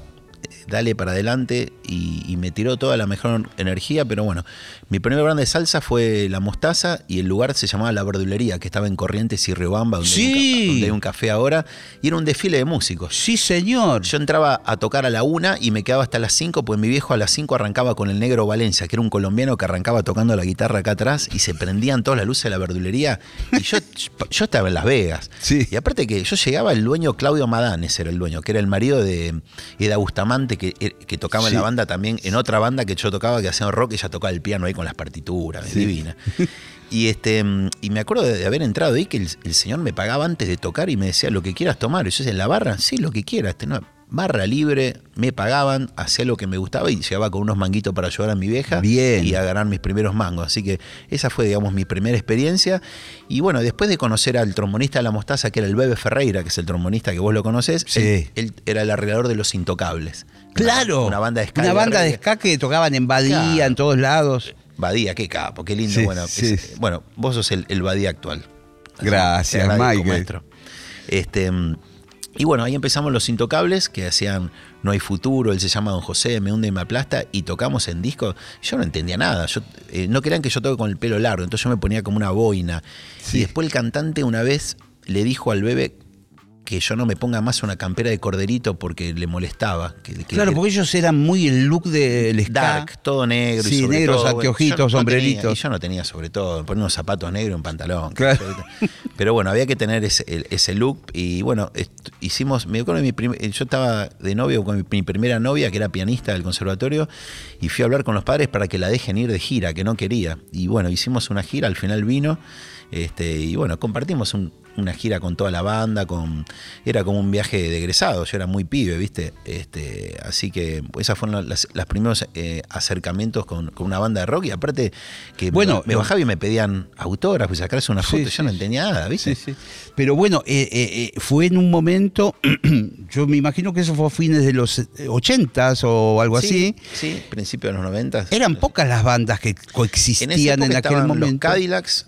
dale para adelante y, y me tiró toda la mejor energía, pero bueno, mi primera banda de salsa fue La Mostaza y el lugar se llamaba La Verdulería, que estaba en Corrientes y Riobamba, donde, hay, un, Sí. ca- donde hay un café ahora, y era un desfile de músicos. Sí, señor. Yo entraba a tocar a la una y me quedaba hasta las 5, pues mi viejo a las 5 arrancaba con el negro Valencia, que era un colombiano que arrancaba tocando la guitarra acá atrás y se prendían todas las luces de la verdulería. Y yo, *laughs* yo estaba en Las Vegas. Sí. Y aparte que yo llegaba, el dueño Claudio Madanes era el dueño, que era el marido de Eda Bustamante, que, que tocaba en la banda también, en otra banda que yo tocaba, que hacía rock, ella tocaba el piano ahí con las partituras, divina. *laughs* Y este y me acuerdo de haber entrado ahí que el, el señor me pagaba antes de tocar y me decía lo que quieras tomar. Y yo decía, en la barra, sí, lo que quieras. Este, no, barra libre, me pagaban, hacía lo que me gustaba y llegaba con unos manguitos para ayudar a mi vieja Bien. y a ganar mis primeros mangos. Así que esa fue, digamos, mi primera experiencia. Y bueno, después de conocer al trombonista de la mostaza, que era el Bebe Ferreira, que es el trombonista que vos lo conocés, Sí. él, él era el arreglador de Los Intocables. Claro. Una, una banda de ska. Una banda de ska que tocaban en Badía, Claro. en todos lados. Badía, qué capo, qué lindo. Sí, bueno, sí. es- bueno, vos sos el, el Badía actual. Gracias, Michael. maestro. Este, y bueno, ahí empezamos los intocables que hacían No hay futuro, él se llama Don José, me hunde y me aplasta, y tocamos en disco. Yo no entendía nada. Yo, eh, no querían que yo toque con el pelo largo, entonces yo me ponía como una boina. Sí. Y después el cantante una vez le dijo al bebé que yo no me ponga más una campera de corderito porque le molestaba. Que, que- Claro, que- porque ellos eran muy el look del ska. Dark, todo negro. y sobre negros, todo, anteojitos, no sombreritos. tenía- y yo no tenía sobre todo, poner unos zapatos negros y un pantalón. Claro. Pero bueno, había que tener ese, ese look. Y bueno, hicimos, me acuerdo de mi prim- yo estaba de novio con mi, mi primera novia, que era pianista del conservatorio, y fui a hablar con los padres para que la dejen ir de gira, que no quería. Y bueno, hicimos una gira, al final vino. Este, y bueno, compartimos un- una gira con toda la banda, con era como un viaje de egresado, yo era muy pibe, ¿viste? Este, así que esas fueron las, las primeros eh, acercamientos con, con una banda de rock y aparte que Bueno, me, me bajaba y me pedían autógrafos y sacarse una foto, sí, yo no entendía nada, ¿viste? Sí, sí. Pero bueno, eh, eh, fue en un momento, *clears throat* yo me imagino que eso fue a fines de los 80s o algo así. Sí, sí, principio de los 90. Eran pocas las bandas que coexistían en, aquel momento. los Cadillacs,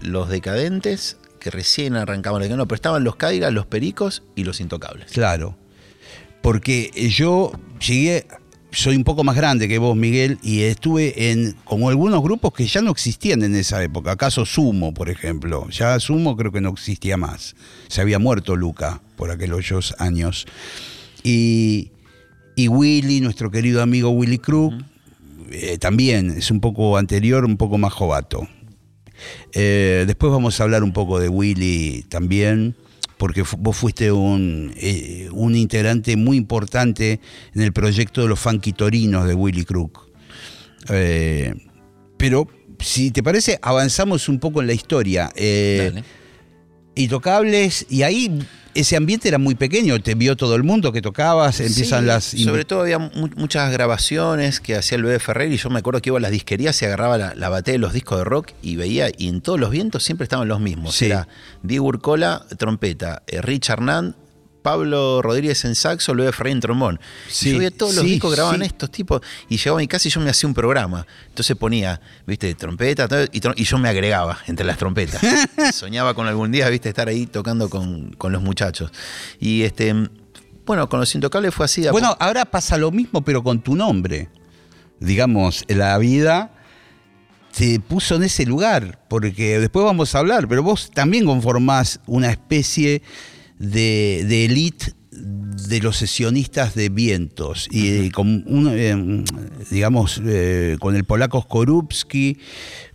los decadentes, que recién arrancaban, no, pero estaban los Cadillacs, los Pericos y los Intocables. Claro. Porque yo llegué, soy un poco más grande que vos, Miguel, y estuve en como algunos grupos que ya no existían en esa época. Acaso Sumo, por ejemplo. Ya Sumo creo que no existía más. Se había muerto Luca por aquellos años. Y, y Willy, nuestro querido amigo Willy Crook, eh, también es un poco anterior, un poco más jovato. Eh, después vamos a hablar un poco de Willy también, porque vos fuiste un, eh, un integrante muy importante en el proyecto de los Funky Torinos de Willy Crook. Eh, pero, si te parece, avanzamos un poco en la historia. Dale. Intocables, y ahí ese ambiente era muy pequeño, te vio todo el mundo que tocabas, empiezan Sí, las... Sobre todo había mu- muchas grabaciones que hacía el bebé Ferrer y yo me acuerdo que iba a las disquerías y agarraba la, la batea de los discos de rock y veía, y en todos los vientos siempre estaban los mismos. Sí. Era Diego Urcola, trompeta, eh, Richard Nand, Pablo Rodríguez en saxo, Bebé Ferrer en trombón. Sí, yo veía todos los sí, discos grababan sí. estos tipos y llegaba a mi casa y yo me hacía un programa. Entonces ponía, viste, trompeta y, yo me agregaba entre las trompetas. *laughs* Soñaba con algún día, viste, estar ahí tocando con, con los muchachos. Y este, bueno, con los intocables fue así. Bueno, ahora pasa lo mismo, pero con tu nombre. Digamos, la vida te puso en ese lugar, porque después vamos a hablar, pero vos también conformás una especie de, de elite de los sesionistas de vientos, y con un, eh, digamos, eh, con el polaco Skorupski,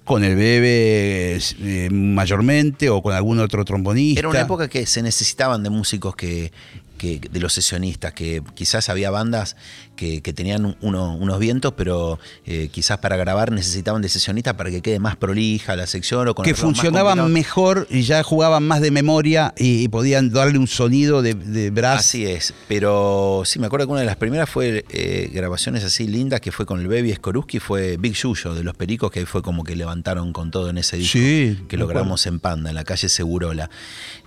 con el Bebe eh, mayormente, o con algún otro trombonista. Era una época que se necesitaban de músicos que, que- de los sesionistas, que quizás había bandas que, que tenían un- uno- unos vientos, pero eh, quizás para grabar necesitaban de sesionistas para que quede más prolija la sección o con que funcionaban mejor y ya jugaban más de memoria y, y podían darle un sonido de, de brass. Así es, pero sí, me acuerdo que una de las primeras fue eh, grabaciones así lindas que fue con el Baby Skoruski, fue Big Yuyo de los Pericos, que fue como que levantaron con todo en ese disco. Sí, que lo grabamos en Panda, en la calle Segurola.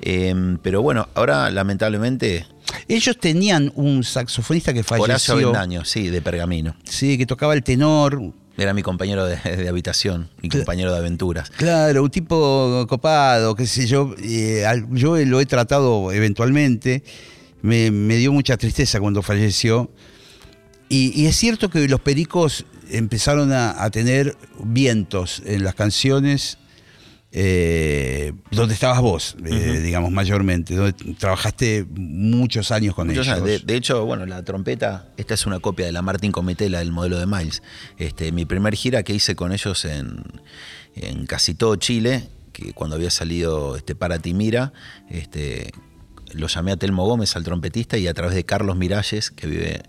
Eh, pero bueno, ahora lamentablemente Ellos tenían un saxofonista que Horacio falleció. Avendaño, sí, de Pergamino. Sí, que tocaba el tenor. Era mi compañero de, de habitación Cla- compañero de aventuras. Claro, un tipo copado, qué sé yo. eh, yo lo he tratado eventualmente. me, me dio mucha tristeza cuando falleció. Y, y es cierto que los pericos empezaron a, a tener vientos en las canciones eh, donde estabas vos, eh, digamos, mayormente, donde trabajaste muchos años con Muchos ellos. años. De, de hecho, bueno, la trompeta, esta es una copia de la Martin Cometela, el modelo de Miles. Este, mi primer gira que hice con ellos en, en casi todo Chile, que cuando había salido este, para Timira, este, lo llamé a Telmo Gómez, al trompetista, y a través de Carlos Miralles, que vive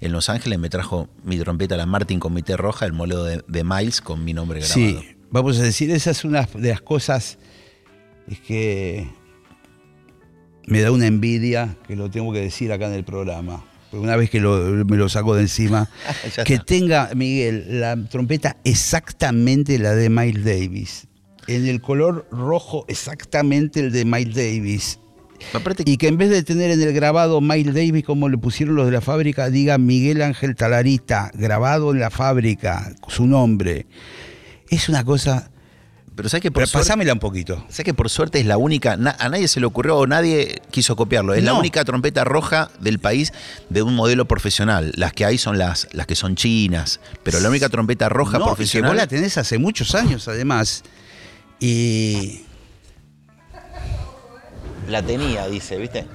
en Los Ángeles, me trajo mi trompeta, la Martin Comité Roja, el modelo de, de Miles, con mi nombre grabado. Sí, vamos a decir, esa es una de las cosas que me da una envidia, que lo tengo que decir acá en el programa. Una vez que lo- me lo saco de encima, *laughs* que está. tenga, Miguel, la trompeta exactamente la de Miles Davis. En el color rojo, exactamente el de Miles Davis. Y que en vez de tener en el grabado Miles Davis, como le pusieron los de la fábrica, diga Miguel Ángel Talarita, grabado en la fábrica, su nombre. Es una cosa. pero ¿sabes que por Pero pasámela un poquito. Sé que por suerte es la única, na- a nadie se le ocurrió o nadie quiso copiarlo. Es la única trompeta roja del país de un modelo profesional. Las que hay son las, las que son chinas, pero la única trompeta roja No, y que profesional. vos la tenés hace muchos años, además. Y. La tenía, dice, ¿viste?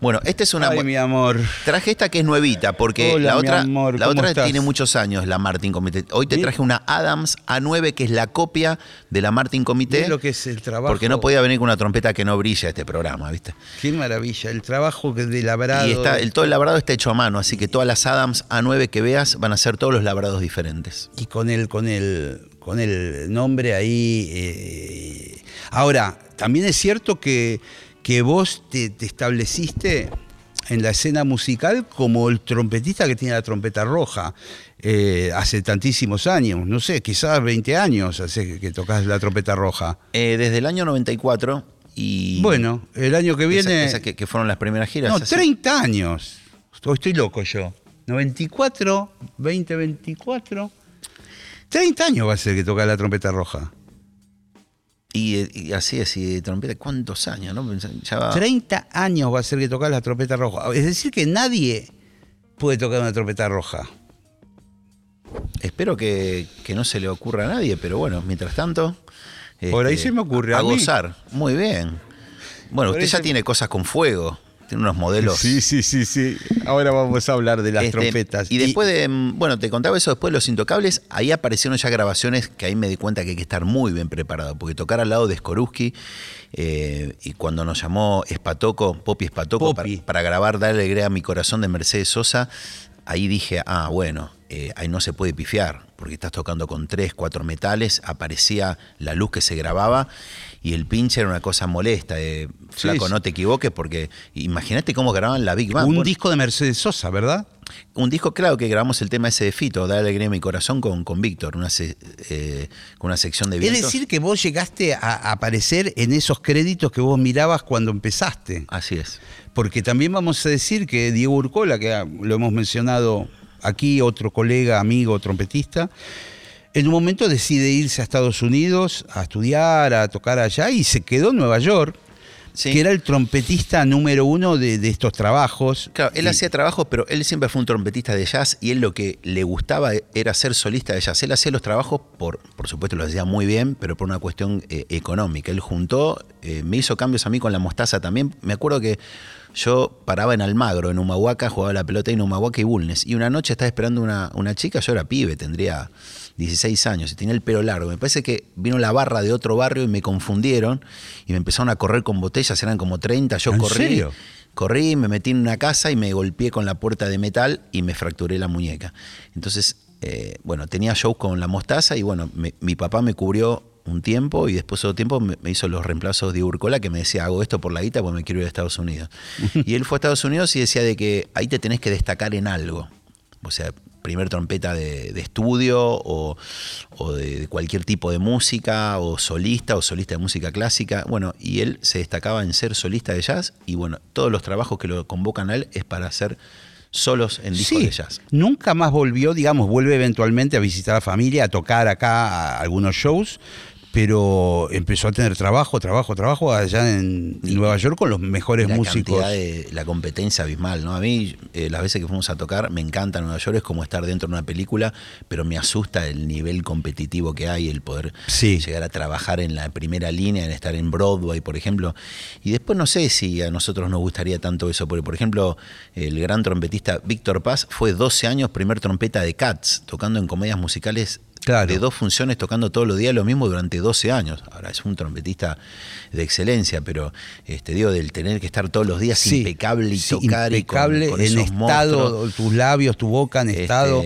Bueno, esta es una. Ay, mi amor. Traje esta que es nuevita, porque Hola, la mi otra, amor, la ¿cómo otra estás? tiene muchos años, la Martin Comité. Hoy te traje una Adams A9, que es la copia de la Martin Comité. Lo que es el trabajo. Porque no podía venir con una trompeta que no brilla este programa, ¿viste? Qué maravilla. El trabajo de labrado. Y está, el, todo el labrado está hecho a mano, así que todas las Adams A9 que veas van a ser todos los labrados diferentes. y con el, con el, con el nombre ahí. eh. Ahora, también es cierto que, que vos te, te estableciste en la escena musical como el trompetista que tiene la trompeta roja. eh, hace tantísimos años, no sé, quizás 20 años hace que, tocas la trompeta roja. Eh, desde el año 94 y... Bueno, el año que esa- viene. esa que, que fueron las primeras giras. no, así. 30 años. Estoy, estoy loco yo. 94, 20, 24. 30 años va a ser que toca la trompeta roja. Y, y así es, y trompeta, ¿cuántos años? No? Ya va- 30 años va a ser que tocar la trompeta roja. Es decir, que nadie puede tocar una trompeta roja. Espero que, que no se le ocurra a nadie, pero bueno, mientras tanto... Por ahí este, se me ocurre A, a mí. gozar. Muy bien. Bueno, Por usted ahí ya se- tiene cosas con fuego. Tiene unos modelos... sí, sí, sí. Ahora vamos a hablar de las Este, trompetas. Y después de, bueno, te contaba eso después de Los Intocables, ahí aparecieron ya grabaciones que ahí me di cuenta que hay que estar muy bien preparado, porque tocar al lado de Skoruski, eh, y cuando nos llamó Espatoco, Popi Espatoco, para grabar Dale Alegría a mi corazón de Mercedes Sosa, ahí dije, ah, bueno, eh, ahí no se puede pifiar, porque estás tocando con tres, cuatro metales, aparecía la luz que se grababa. Y el pinche era una cosa molesta, eh, flaco, sí. no te equivoques, porque imagínate cómo grababan la Big Band. un Bueno, disco de Mercedes Sosa, ¿verdad? un disco, claro, que grabamos el tema ese de Fito, Da alegría a mi corazón con, con Víctor, una, se- eh, con una sección de Es vientos. decir, que vos llegaste a aparecer en esos créditos que vos mirabas cuando empezaste. Así es. Porque también vamos a decir que Diego Urcola, que lo hemos mencionado aquí, otro colega, amigo, trompetista, en un momento decide irse a Estados Unidos a estudiar, a tocar allá y se quedó en Nueva York, Sí. que era el trompetista número uno de, de estos trabajos. Claro, él Y- hacía trabajos, pero él siempre fue un trompetista de jazz y él lo que le gustaba era ser solista de jazz. Él hacía los trabajos, por, por supuesto lo hacía muy bien, pero por una cuestión eh, económica. Él juntó, eh, me hizo cambios a mí con la mostaza también. Me acuerdo que yo paraba en Almagro, en Humahuaca, jugaba la pelota en Humahuaca y Bulnes. Y una noche estaba esperando una, una chica, yo era pibe, tendría 16 años y tenía el pelo largo. Me parece que vino la barra de otro barrio y me confundieron y me empezaron a correr con botellas, eran como 30, yo ¿En corrí. serio? Corrí, me metí en una casa y me golpeé con la puerta de metal y me fracturé la muñeca. Entonces, eh, bueno, tenía shows con la mostaza y bueno, me- mi papá me cubrió un tiempo y después de otro tiempo me, me hizo los reemplazos de Urcola que me decía, hago esto por la guita porque me quiero ir a Estados Unidos. *laughs* y él fue a Estados Unidos y decía de que ahí te tenés que destacar en algo. O sea, primer trompeta de, de estudio o, o de, de cualquier tipo de música o solista o solista de música clásica. Bueno, y él se destacaba en ser solista de jazz y bueno, todos los trabajos que lo convocan a él es para hacer solos en discos Sí, de jazz. nunca más volvió, digamos, vuelve eventualmente a visitar a la familia, a tocar acá a algunos shows, pero empezó a tener trabajo, trabajo, trabajo allá en Nueva York con los mejores la músicos. de la competencia abismal, ¿no? A mí, eh, las veces que fuimos a tocar, me encanta Nueva York, es como estar dentro de una película, pero me asusta el nivel competitivo que hay, el poder Sí. llegar a trabajar en la primera línea, en estar en Broadway, por ejemplo. Y después no sé si a nosotros nos gustaría tanto eso, porque, por ejemplo, el gran trompetista Víctor Paz fue 12 años primer trompeta de Cats, tocando en comedias musicales Claro. de dos funciones tocando todos los días lo mismo durante 12 años. Ahora es un trompetista de excelencia, pero este digo del tener que estar todos los días Sí, impecable y sí, tocar y con- impecable con en estado, monstruos. tus labios, tu boca en Este, estado.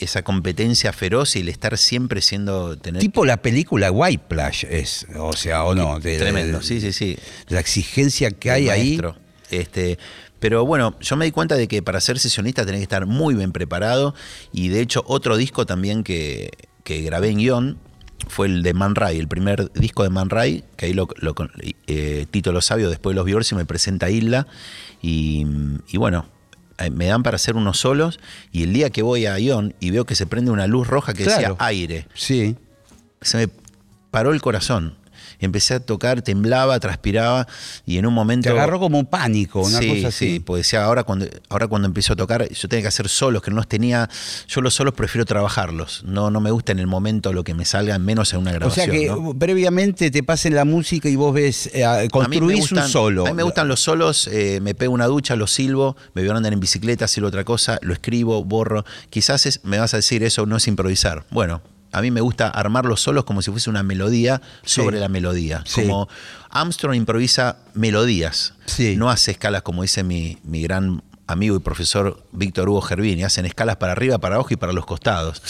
esa competencia feroz y el estar siempre siendo tener Tipo la película White Plage es, o sea, o no. de- tremendo, de- sí, sí, sí. La exigencia que hay ahí. maestro. Este, pero bueno, yo me di cuenta de que para ser sesionista tenés que estar muy bien preparado. Y de hecho, otro disco también que, que grabé en guion fue el de Man Ray, el primer disco de Man Ray, que ahí lo, eh, Tito Lo Sabio, después de los Biorsi, me presenta a Isla. Y, y bueno, eh, me dan para hacer unos solos. Y el día que voy a guion y veo que se prende una luz roja que Claro. decía aire Sí. se me paró el corazón. Empecé a tocar, temblaba, transpiraba y en un momento... Te agarró como un pánico, una sí, cosa así. Sí, pues decía, ahora cuando, ahora cuando empiezo a tocar, yo tenía que hacer solos, que no los tenía. Yo los solos prefiero trabajarlos. No, no me gusta en el momento lo que me salga, menos en una O grabación. sea que ¿no? previamente te pasen la música y vos ves, eh, construís gustan- un solo. A mí me gustan los solos, eh, me pego una ducha, lo silbo, me veo andar en bicicleta, silbo otra cosa, lo escribo, borro. Quizás es- me vas a decir eso no es improvisar. Bueno, a mí me gusta armar los solos como si fuese una melodía sobre Sí. la melodía. Sí. Como Armstrong improvisa melodías, Sí. no hace escalas como dice mi, mi gran amigo y profesor Víctor Hugo Gervini, hacen escalas para arriba, para abajo y para los costados.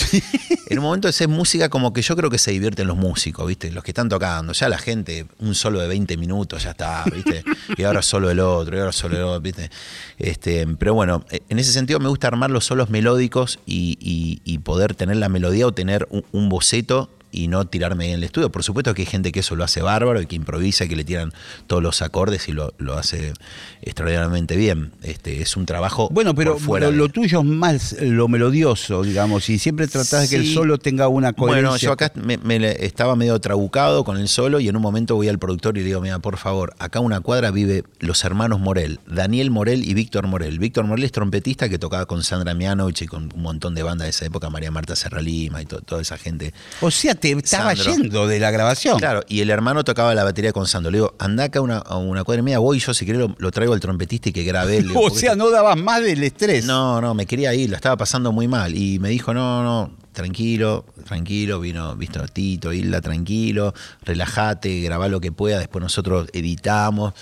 En un momento es música como que yo creo que se divierten los músicos, ¿viste? Los que están tocando. Ya la gente, un solo de 20 minutos, ya está, ¿viste? Y ahora solo el otro, y ahora solo el otro, ¿viste? Este, pero bueno, en ese sentido me gusta armar los solos melódicos y, y- y poder tener la melodía o tener un, un boceto y no tirarme en el estudio. Por supuesto que hay gente que eso lo hace bárbaro y que improvisa y que le tiran todos los acordes y lo, lo hace extraordinariamente bien. Este, es un trabajo Bueno, pero por fuera lo, tuyo es más lo melodioso, digamos, y siempre tratás de que el solo tenga una coherencia. Bueno, yo acá me, estaba medio trabucado con el solo y en un momento voy al productor y le digo, mira, por favor, acá una cuadra vive los hermanos Morel, Daniel Morel y Víctor Morel. Víctor Morel es trompetista que tocaba con Sandra Mianovich y con un montón de bandas de esa época, María Marta Serralima y to- toda esa gente. O sea, te estaba Sandro. yendo de la grabación. Claro, y el hermano tocaba la batería con Sandro. Le digo, anda acá a una, a una cuadra mía, voy yo si querés lo, lo traigo al trompetista y que. Le *laughs* digo, o sea, no dabas más del estrés. no, no, me quería ir, la estaba pasando muy mal. Y me dijo, no, no, tranquilo, tranquilo, vino, visto Tito, Hilda, tranquilo, relájate, grabá lo que pueda, después nosotros editamos.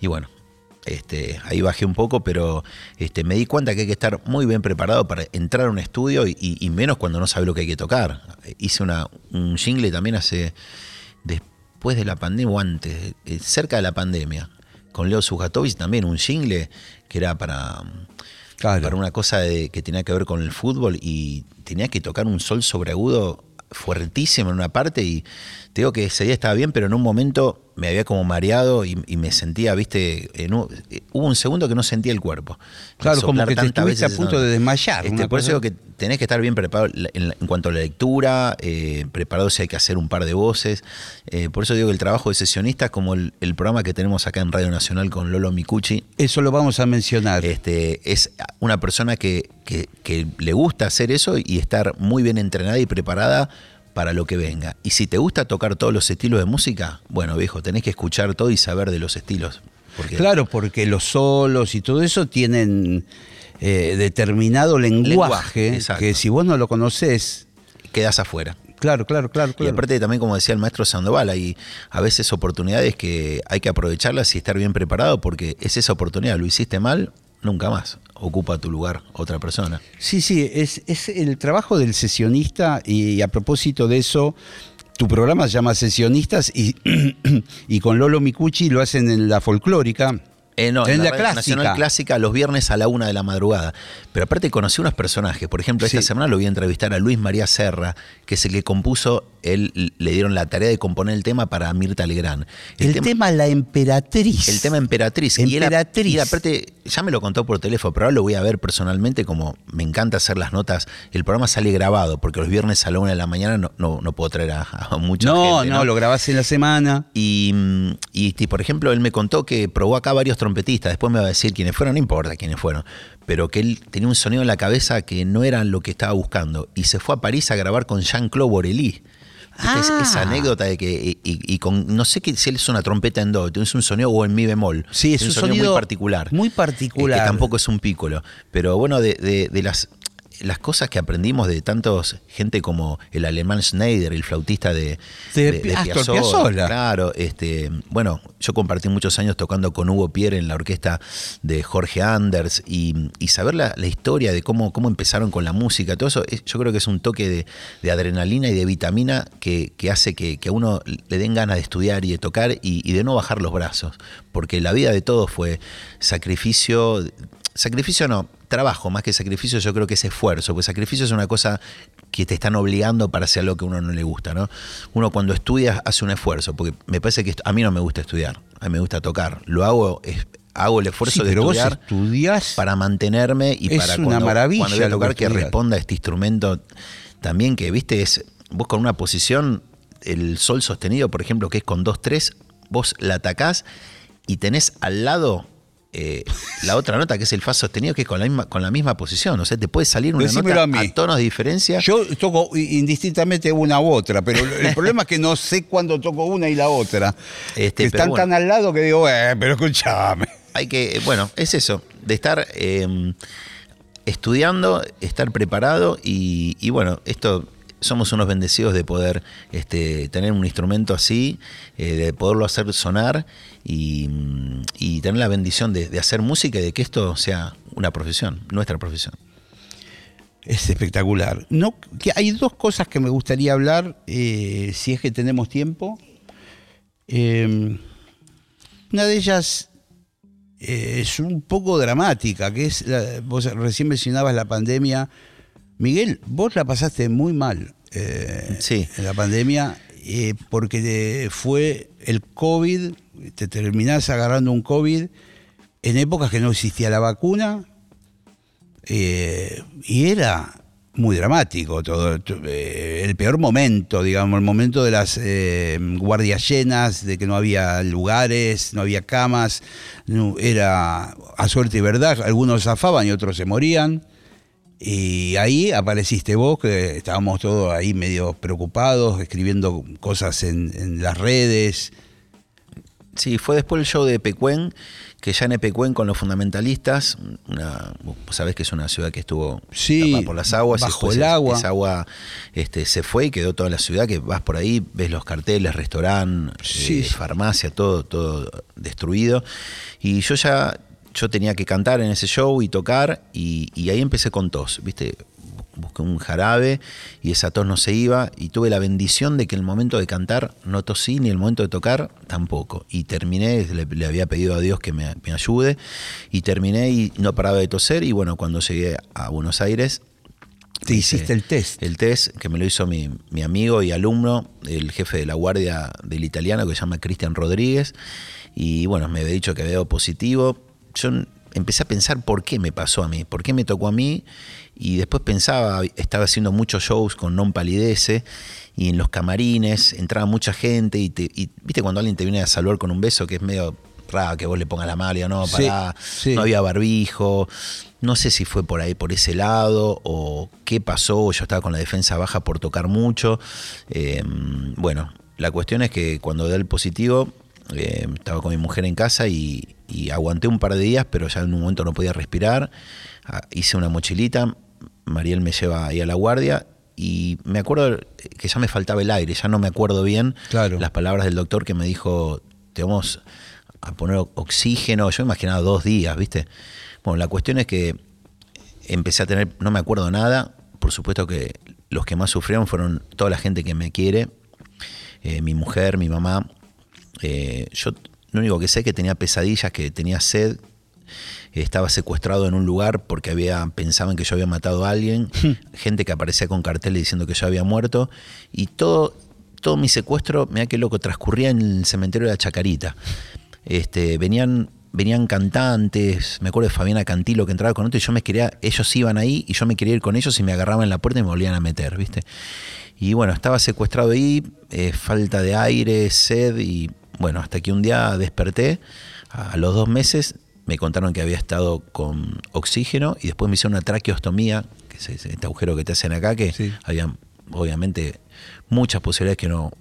Y bueno, este, ahí bajé un poco, pero este, me di cuenta que hay que estar muy bien preparado para entrar a un estudio y, menos cuando no sabe lo que hay que tocar. Hice una, un jingle también hace, después de la pandemia o antes, eh, cerca de la pandemia, con Leo Sujatovich también, un jingle que era para Claro. para una cosa de- que tenía que ver con el fútbol y tenía que tocar un sol sobreagudo fuertísimo en una parte y te digo que ese día estaba bien, pero en un momento me había como mareado y, y me sentía, viste, en un- eh, hubo un segundo que no sentía el cuerpo. Claro, como que te estuviste a punto de desmayar. Este, por eso digo que tenés que estar bien preparado en, la- en cuanto a la lectura, eh, preparado si hay que hacer un par de voces. Eh, por eso digo que el trabajo de sesionista, como el, el programa que tenemos acá en Radio Nacional con Lolo Micucci, Eso lo vamos a mencionar. este, es una persona que, que- que le gusta hacer eso y estar muy bien entrenada y preparada para lo que venga. Y si te gusta tocar todos los estilos de música, bueno, viejo, tenés que escuchar todo y saber de los estilos. Porque Claro, porque los solos y todo eso tienen eh, determinado lenguaje, que si vos no lo conocés, quedás afuera. claro, claro, claro. Y claro. aparte también, como decía el maestro Sandoval, hay a veces oportunidades que hay que aprovecharlas y estar bien preparado porque es esa oportunidad. Lo hiciste mal, nunca más. Ocupa tu lugar otra persona. Sí, sí, es, es el trabajo del sesionista y, a propósito de eso, tu programa se llama Sesionistas y, *clears throat* y con Lolo Micucci lo hacen en la folclórica. Eh, no, en la, clásica. Nacional Clásica los viernes a la una de la madrugada. Pero aparte conocí unos personajes. Por ejemplo, esta Sí. semana lo voy a entrevistar a Luis María Serra, que es el que compuso, él le dieron la tarea de componer el tema para Mirta Legrand. El, tema, La Emperatriz. el tema Emperatriz. Y él- Emperatriz. Y, aparte, ya me lo contó por teléfono, pero ahora lo voy a ver personalmente, como me encanta hacer las notas. El programa sale grabado, porque los viernes a la una de la mañana no, no, no puedo traer a, a mucha no, gente. no, lo grabás en la semana. Y, mm, y, y, por ejemplo, él me contó que probó acá varios trompetistas, después me va a decir quiénes fueron, no importa quiénes fueron, pero que él tenía un sonido en la cabeza que no era lo que estaba buscando. Y se fue a París a grabar con Jean-Claude Borelli. Es- Ah. Esa anécdota de que, y, y con, no sé qué, si él es una trompeta en do, es un sonido o en mi bemol. Sí, es un sonido muy particular. muy Eh, particular. que tampoco es un pícolo. Pero bueno, de, de- de las, las cosas que aprendimos de tantos gente como el alemán Schneider, el flautista de, De Piazzolla. Claro, este, bueno, yo compartí muchos años tocando con Hugo Pierre en la orquesta de Jorge Anders y, y saber la, la historia de cómo, cómo empezaron con la música, todo eso, es- yo creo que es un toque de, de adrenalina y de vitamina que, que hace que, que a uno le den ganas de estudiar y de tocar y, y de no bajar los brazos, porque la vida de todos fue sacrificio, sacrificio no, trabajo, más que sacrificio yo creo que es esfuerzo, porque sacrificio es una cosa que te están obligando para hacer algo que a uno no le gusta, ¿no? Uno cuando estudia hace un esfuerzo, porque me parece que a mí no me gusta estudiar, a mí me gusta tocar. Lo hago, es- hago el esfuerzo Sí, de estudiar para mantenerme y Es para una cuando, maravilla cuando voy a que tocar que, estudias. responda a este instrumento también que, viste, es vos con una posición, el sol sostenido, por ejemplo, que es con 2-3, vos la atacás y tenés al lado eh, la otra nota que es el fa sostenido, que es con la misma, con la misma posición. O sea, te puede salir una Decímelo nota a mí. tonos de diferencia. Yo toco indistintamente una u otra, pero el problema es que no sé cuándo toco una y la otra. Este, Están bueno. tan al lado que digo, eh, pero escúchame. hay que, bueno, es eso, de estar eh, estudiando, estar preparado y, y bueno, esto somos unos bendecidos de poder este, tener un instrumento así, eh, de poderlo hacer sonar y, y tener la bendición de, hacer música y de que esto sea una profesión, nuestra profesión. Es espectacular. No, que hay dos cosas que me gustaría hablar, eh, si es que tenemos tiempo. Eh, una de ellas eh, es un poco dramática, que es, la- vos recién mencionabas la pandemia. Miguel, vos la pasaste muy mal eh, Sí. en la pandemia, eh, porque te- fue el COVID, te terminás agarrando un COVID en épocas que no existía la vacuna, eh, y era muy dramático todo. to- el peor momento, digamos, el momento de las eh, guardias llenas, de que no había lugares, no había camas. no- era a suerte y verdad. Algunos zafaban y otros se morían. Y ahí apareciste vos, que estábamos todos ahí medio preocupados, escribiendo cosas en, en las redes. Sí, fue después el show de Pecuén, que ya en Epecuén con los fundamentalistas, una, vos sabés que es una ciudad que estuvo Sí, tapada por las aguas, bajo el agua. Esa agua este, se fue y quedó toda la ciudad, que vas por ahí, ves los carteles, restaurante, Sí. eh, farmacia, todo, todo destruido. Y yo ya, yo tenía que cantar en ese show y tocar, y, y ahí empecé con tos, ¿viste? Busqué un jarabe y esa tos no se iba y tuve la bendición de que el momento de cantar no tosí ni el momento de tocar tampoco. Y terminé, le, le había pedido a Dios que me, me ayude y terminé y no paraba de toser y bueno, cuando llegué a Buenos Aires... Te hice hiciste el test. El test que me lo hizo mi, mi amigo y alumno, el jefe de la guardia del italiano que se llama Cristian Rodríguez. Y bueno, me había dicho que había dado positivo. Yo empecé a pensar por qué me pasó a mí, por qué me tocó a mí. Y después pensaba, estaba haciendo muchos shows con Non Palidece y en los camarines entraba mucha gente y, te- y, viste cuando alguien te viene a saludar con un beso que es medio raro que vos le pongas la mano digas, no, Sí, pará, sí. no había barbijo. No sé si fue por ahí, por ese lado, o qué pasó. Yo estaba con la defensa baja por tocar mucho. Eh, bueno, la cuestión es que cuando da el positivo, eh, estaba con mi mujer en casa y, y aguanté un par de días, pero ya en un momento no podía respirar. Ah, hice una mochilita, Mariel me lleva ahí a la guardia. Y me acuerdo que ya me faltaba el aire, ya no me acuerdo bien Claro. las palabras del doctor que me dijo, te vamos a poner oxígeno, yo me imaginaba dos días, ¿viste? Bueno, la cuestión es que empecé a tener, no me acuerdo nada, por supuesto que los que más sufrieron fueron toda la gente que me quiere, eh, mi mujer, mi mamá. Eh, yo lo único que sé es que tenía pesadillas, que tenía sed, estaba secuestrado en un lugar porque había, pensaban que yo había matado a alguien, *laughs* gente que aparecía con carteles diciendo que yo había muerto, y todo, todo mi secuestro, mira qué loco, transcurría en el cementerio de la Chacarita. Este, venían, venían cantantes, me acuerdo de Fabiana Cantilo que entraba con otro y yo me quería, ellos iban ahí y yo me quería ir con ellos y me agarraban en la puerta y me volvían a meter, ¿viste? Y bueno, estaba secuestrado ahí, eh, falta de aire, sed y bueno, hasta que un día desperté, a los dos meses me contaron que había estado con oxígeno y después me hicieron una traqueostomía, que es este agujero que te hacen acá, que había obviamente muchas posibilidades que no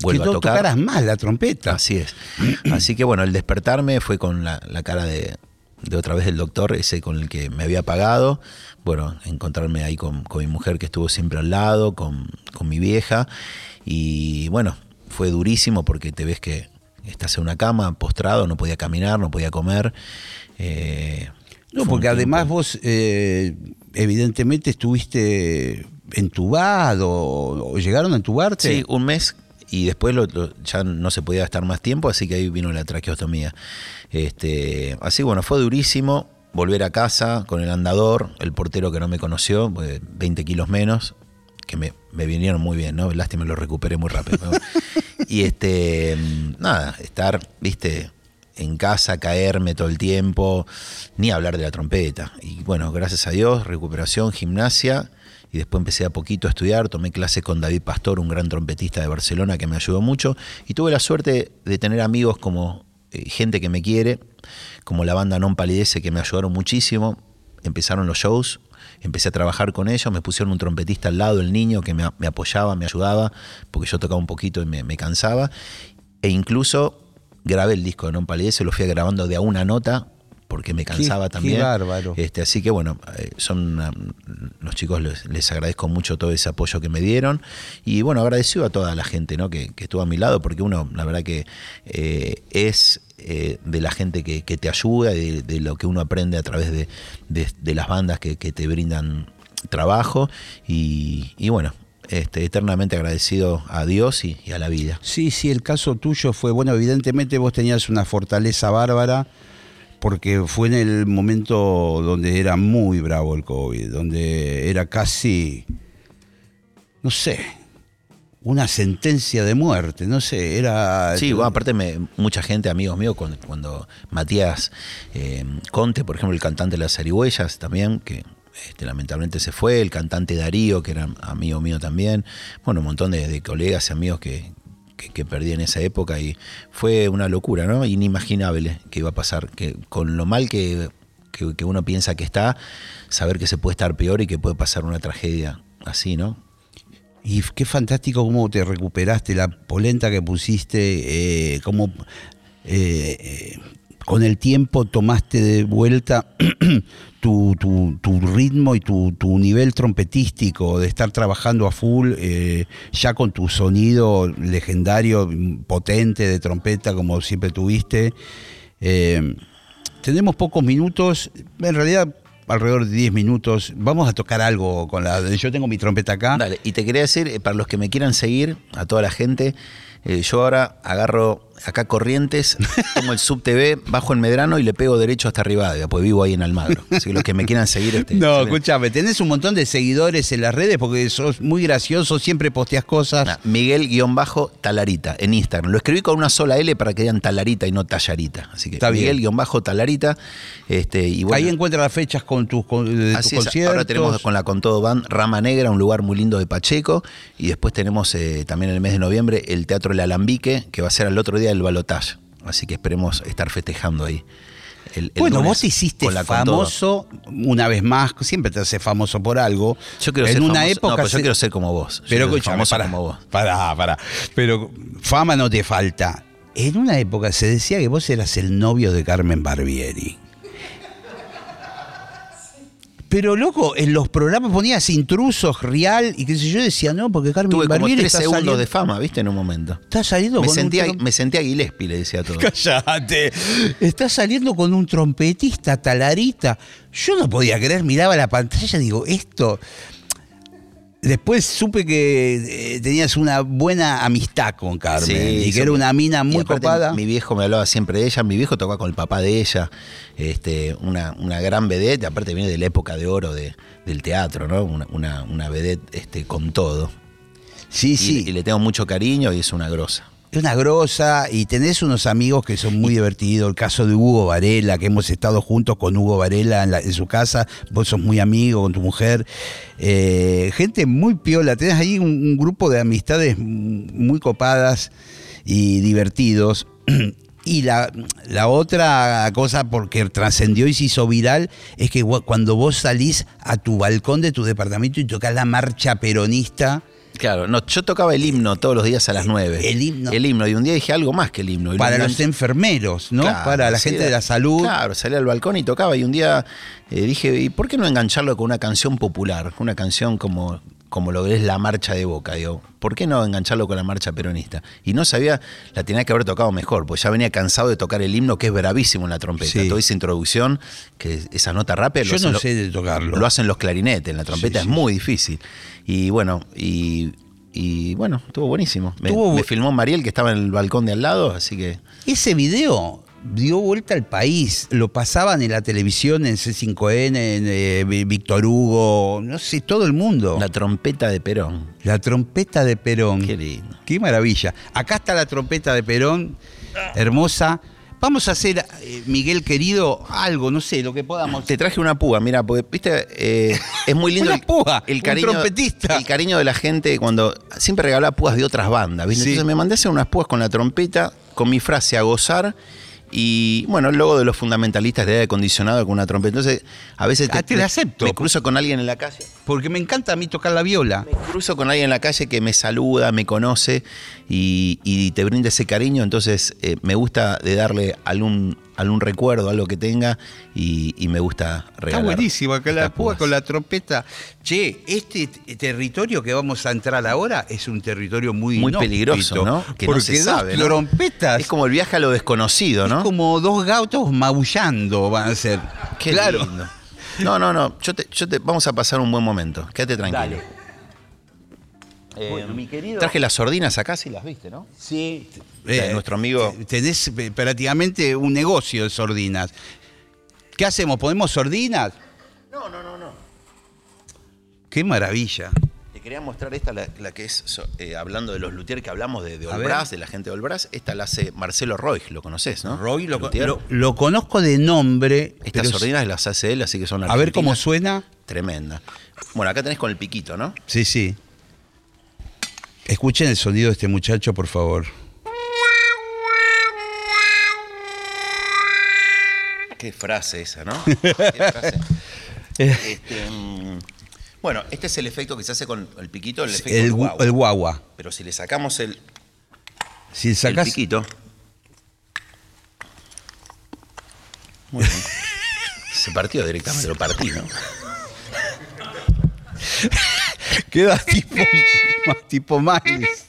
vuelva que a tocar. tocaras más la trompeta. Así es. *clears throat* Así que bueno, el despertarme fue con la, la cara de, de, otra vez del doctor, ese con el que me había pagado. Bueno, encontrarme ahí con, con mi mujer que estuvo siempre al lado, con, con mi vieja. Y bueno, fue durísimo porque te ves que estás en una cama, postrado, no podía caminar, no podía comer. Eh, no, porque además vos eh, evidentemente estuviste entubado o llegaron a entubarte. Sí, un mes y después lo, lo, ya no se podía estar más tiempo, así que ahí vino la traqueostomía. Este, así bueno, fue durísimo volver a casa con el andador, el portero que no me conoció, 20 pues, kilos menos, que me, me, vinieron muy bien, ¿no? Lástima, lo recuperé muy rápido. y este, nada, estar, viste, en casa, caerme todo el tiempo, ni hablar de la trompeta. Y bueno, gracias a Dios, recuperación, gimnasia. Y después empecé a poquito a estudiar, tomé clases con David Pastor, un gran trompetista de Barcelona que me ayudó mucho. Y tuve la suerte de tener amigos como eh, gente que me quiere, como la banda Non Palidece, que me ayudaron muchísimo. Empezaron los shows, empecé a trabajar con ellos, me pusieron un trompetista al lado, el niño, que me, apoyaba, me ayudaba, porque yo tocaba un poquito y me, cansaba. E incluso grabé el disco de Non Palidece, lo fui grabando de a una nota, porque me cansaba qué, también. Qué bárbaro. Este, así que bueno, son los chicos les, les, agradezco mucho todo ese apoyo que me dieron y bueno, agradecido a toda la gente ¿no? que, que estuvo a mi lado, porque uno, la verdad que eh, es eh, de la gente que, que te ayuda, de, de, lo que uno aprende a través de, de, de las bandas que, que, te brindan trabajo y, y bueno, este, eternamente agradecido a Dios y, y, a la vida. Sí, sí, el caso tuyo fue, bueno, evidentemente vos tenías una fortaleza bárbara porque fue en el momento donde era muy bravo el COVID, donde era casi, no sé, una sentencia de muerte, no sé, era... Sí, bueno, aparte me, mucha gente, amigos míos, cuando, cuando Matías eh, Conte, por ejemplo, el cantante de las Arihuellas también, que este, lamentablemente se fue, el cantante Darío, que era amigo mío también, bueno, un montón de, de colegas y amigos que, que, perdí en esa época y fue una locura, ¿no? Inimaginable que iba a pasar, que con lo mal que, que, que uno piensa que está, saber que se puede estar peor y que puede pasar una tragedia así, ¿no? Y qué fantástico cómo te recuperaste, la polenta que pusiste, eh, cómo eh, eh, con el tiempo tomaste de vuelta *clears throat* tu, tu, ritmo y tu, tu, nivel trompetístico, de estar trabajando a full, eh, ya con tu sonido legendario, potente de trompeta, como siempre tuviste. Eh, tenemos pocos minutos, en realidad alrededor de 10 minutos. Vamos a tocar algo con la. Yo tengo mi trompeta acá. Dale, y te quería decir, eh, para los que me quieran seguir, a toda la gente, yo ahora agarro acá Corrientes, tomo el sub TV, bajo en Medrano y le pego derecho hasta Rivadavia, pues vivo ahí en Almagro. Así que los que me quieran seguir. Este, no, escúchame, tenés un montón de seguidores en las redes porque sos muy gracioso, siempre posteas cosas. Nah, Miguel-Talarita en Instagram. Lo escribí con una sola L para que digan Talarita y no Tallarita. Así que Miguel-Talarita. Este, y bueno, ahí encuentras las fechas con tus, con, de así tus es, conciertos. Ahora tenemos con la Con Todo Band Rama Negra, un lugar muy lindo de Pacheco. Y después tenemos eh, también en el mes de noviembre el Teatro El Alambique, que va a ser al otro día del balotaje. Así que esperemos estar festejando ahí. El, el bueno, vos te hiciste famoso una vez más, siempre te haces famoso por algo. Yo quiero en ser una famoso. época no, pero yo se... quiero ser como vos. Pero para, como vos. Pará, pará. Pero fama no te falta. En una época se decía que vos eras el novio de Carmen Barbieri. Pero loco, en los programas ponías intrusos, real, y qué sé yo, decía, no, porque Carmen Tuve Barbieri como tres segundos saliendo, de fama, ¿viste? En un momento. está saliendo Me con sentía, un me sentía Gillespie, le decía todo. *laughs* Cállate. Está saliendo con un trompetista, talarita. Yo no podía creer, miraba la pantalla y digo, esto. Después supe que eh, tenías una buena amistad con Carmen Sí, y que era una mina muy copada. Mi viejo me hablaba siempre de ella. Mi viejo tocaba con el papá de ella. Este, una, una gran vedette. Aparte viene de la época de oro de- del teatro, ¿no? Una, una, una vedette este, con todo. Sí, Y- sí. Y, le tengo mucho cariño y es una grosa. Es una grosa y tenés unos amigos que son muy divertidos. El caso de Hugo Varela, que hemos estado juntos con Hugo Varela en, la- en su casa. Vos sos muy amigo con tu mujer. Eh, gente muy piola. Tenés ahí un, un grupo de amistades muy copadas y divertidos. *clears throat* Y la, la otra cosa, porque trascendió y se hizo viral, es que cuando vos salís a tu balcón de tu departamento y tocas la marcha peronista, Claro, no, yo tocaba el himno todos los días a las 9. El himno. El himno. Y un día dije algo más que el himno. Para los enfermeros, ¿no? Claro, para la gente era- de la salud. Claro, salí al balcón y tocaba. Y un día eh, dije, ¿y por qué no engancharlo con una canción popular? Una canción como, como lo que es la marcha de Boca. Digo, ¿por qué no engancharlo con la marcha peronista? Y no sabía, la tenía que haber tocado mejor, pues ya venía cansado de tocar el himno, que es bravísimo en la trompeta. Sí. Toda esa introducción, que esa nota rápida. lo Yo no lo- sé de tocarlo. Lo hacen los clarinetes, en la trompeta Sí, es sí. muy difícil. Y bueno, y. Y bueno, estuvo buenísimo. Me filmó Mariel, que estaba en el balcón de al lado, así que Ese video dio vuelta al país. Lo pasaban en la televisión, en C5N, en eh, Víctor Hugo, no sé, todo el mundo. la La, trompeta de Perón. trompeta de Perón. Qué lindo. Qué maravilla. Acá está la trompeta de Perón, hermosa. Vamos a hacer, eh, Miguel querido, algo, no sé, lo que podamos. Te traje una púa, mira, porque viste, eh, es muy lindo *laughs* Una el, púa, el un cariño, trompetista. el cariño de la gente cuando siempre regalaba púas de otras bandas, ¿viste? Sí. Entonces me mandé a hacer unas púas con la trompeta, con mi frase a gozar y bueno, el logo de los fundamentalistas de aire acondicionado con una trompeta. Entonces, a veces Ah, te la acepto. me cruzo con alguien en la calle. Porque me encanta a mí tocar la viola. Me cruzo con alguien en la calle que me saluda, me conoce y, y te brinda ese cariño, entonces eh, me gusta de darle algún, algún recuerdo, algo que tenga y, y me gusta Está regalar. buenísimo, acá la púa con la trompeta. Che, este territorio que vamos a entrar ahora es un territorio muy Muy peligroso, ¿no? Que porque no se sabe, ¿no? trompetas. Es como el viaje a lo desconocido, ¿no? es como dos gatos maullando van a ser. Qué claro. lindo. No, no, no. Yo te, yo te, vamos a pasar un buen momento. Quédate tranquilo. Eh, Bueno, mi querido- Traje las sordinas acá, si las viste, ¿no? Sí. De nuestro amigo- Tenés eh, prácticamente un negocio de sordinas. ¿Qué hacemos? ¿Ponemos sordinas? No, no, no, no. Qué maravilla. Te quería mostrar esta, la, la que es, so- eh, hablando de los luthier que hablamos de, de ver. de la gente de Olbras. Esta la hace Marcelo Roig, lo conoces, ¿no? Roy lo, Luthier. lo- lo conozco de nombre. Estas sordinas las hace él, así que son A ver cómo argentinas. suena. Tremenda. Bueno, acá tenés con el piquito, ¿no? Sí, sí. Escuchen el sonido de este muchacho, por favor. Qué frase esa, ¿no? *laughs* Qué frase. Este, mm, bueno, este es el efecto que se hace con el piquito, el efecto El, guagua. el guagua. Pero si le sacamos el, Si el sacas. piquito. Muy bien. Se partió directamente, lo partí, ¿no? *laughs* Queda tipo, tipo Miles.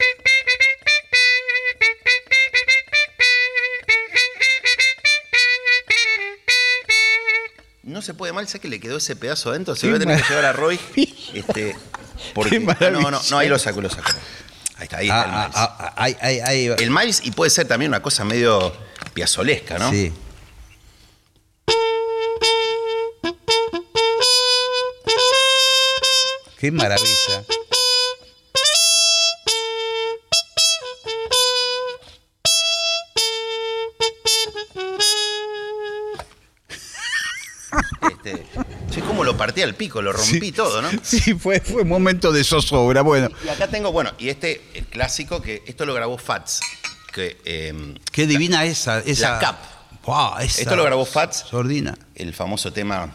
No se puede mal, sé que le quedó ese pedazo adentro. Se lo voy a tener que llevar a Roy. *laughs* Este, porque, Ah, no, no, no, ahí lo saco, lo saco. Ahí está, ahí está el Ah, Miles. ah, ah, ahí, ahí, ahí va. El Miles, y puede ser también una cosa medio piazolesca, ¿no? Sí. Qué maravilla. Partí al pico, lo rompí Sí. todo, ¿no? *laughs* Sí, fue, fue momento de zozobra. Bueno, Y acá tengo, bueno, y este, el clásico, que esto lo grabó Fats. Que, eh, qué divina esa. esa La Cap. Wow, esa Esto lo grabó Fats. Sordina. el famoso tema.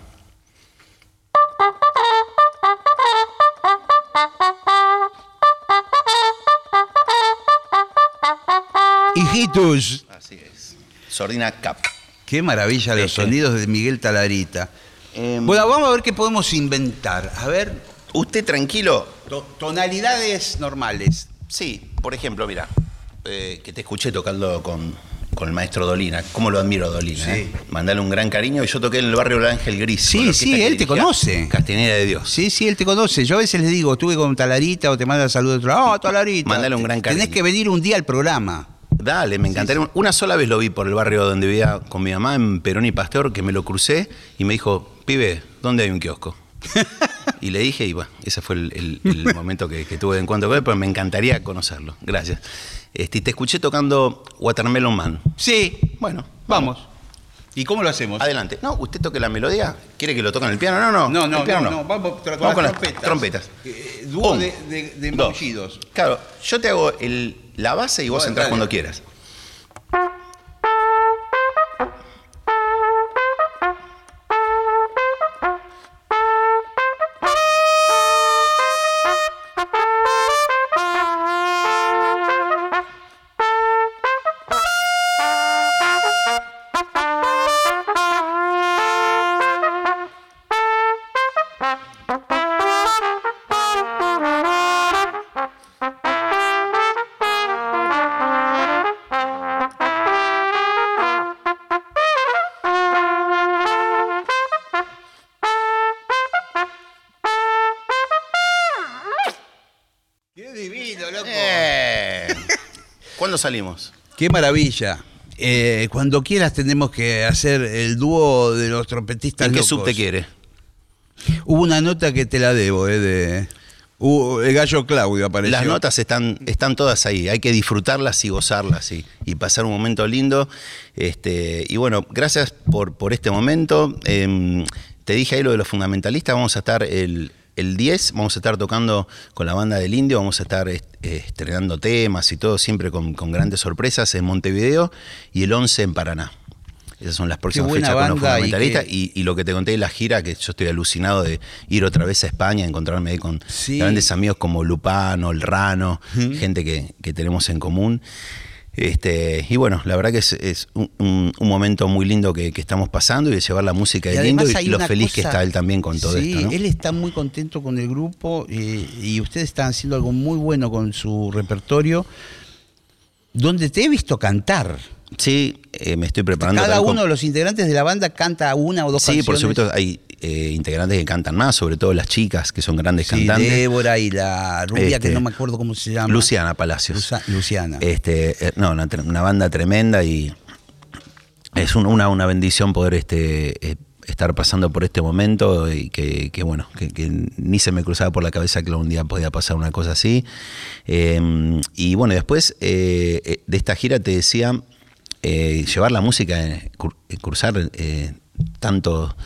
Hijitus. Así es. Sordina Cap. Qué maravilla los Este. sonidos de Miguel Talarita. Em, Bueno, vamos a ver qué podemos inventar. A ver, Usted tranquilo. to- tonalidades normales. Sí, por ejemplo, mira, eh, que te escuché tocando con, con el maestro Dolina. ¿Cómo lo admiro Dolina? Sí. eh? Mandale un gran cariño. Y yo toqué en el barrio del Ángel Gris. Sí, sí, él te conoce. Castaneda de Dios. Sí, sí, él te conoce. Yo a veces les digo, estuve con Talarita o te manda saludos de otro lado. Oh, *laughs* Talarita. Mándale un gran Tenés cariño. que venir un día al programa. Dale, me encantaría. Una sola vez lo vi por el barrio donde vivía con mi mamá, en Perón y Pasteur, que me lo crucé y me dijo, pibe, ¿dónde hay un kiosco? *laughs* y le dije, y bueno, ese fue el, el- el *laughs* momento que, que tuve de encuentro con él, pero me encantaría conocerlo. Gracias. Este, te escuché tocando Watermelon Man. Sí, Bueno, vamos. ¿Y cómo lo hacemos? Adelante. No, usted toque la melodía. ¿Quiere que lo toque en el piano? No, no. No, no, el piano no, no. Vamos, Vamos con las las trompetas. trompetas. Eh, dúo Un, de, de. Claro, yo te hago el- la base y vos entras dale. cuando quieras. ¿Cuándo salimos? ¡Qué maravilla! Eh, cuando quieras tenemos que hacer el dúo de los trompetistas ¿En qué locos. subte quiere? Hubo una nota que te la debo, eh, de... Hubo- el gallo Claudio apareció. Las notas están, están todas ahí, hay que disfrutarlas y gozarlas y, y pasar un momento lindo. Este, y bueno, gracias por, por este momento. Em, te dije ahí lo de los fundamentalistas, vamos a estar el, el 10, vamos a estar tocando con la banda del Indio, vamos a estar est- eh, estrenando temas y todo, siempre con, con grandes sorpresas en Montevideo y el 11 en Paraná. Esas son las próximas fechas con los y fundamentalistas. Y, y lo que te conté de la gira, que yo estoy alucinado de ir otra vez a España, encontrarme ahí con Sí. grandes amigos como Lupano, El Rano, gente que, que tenemos en común. Este, y bueno, la verdad que es, es un, un- un momento muy lindo que, que estamos pasando y de llevar la música de lindo y, lo feliz que está él también con todo sí, esto. ¿no? él está muy contento con el grupo eh, y ustedes están haciendo algo muy bueno con su repertorio, donde te he visto cantar. Sí, eh, me estoy preparando. Cada uno de los integrantes de la banda canta una o dos Sí, por canciones. supuesto, hay eh, integrantes que cantan más, sobre todo las chicas, que son grandes Sí, cantantes. Débora y la rubia Este, que no me acuerdo cómo se llama. Luciana Palacios. Lusa- Luciana. Este, eh, no, una, banda tremenda y es un- una, una bendición poder este, eh, estar pasando por este momento y que, que, bueno, que, que ni se me cruzaba por la cabeza que un día podía pasar una cosa así. Eh, y bueno, después de esta gira te decía, eh, llevar la música, eh, cur- eh, cruzar tanto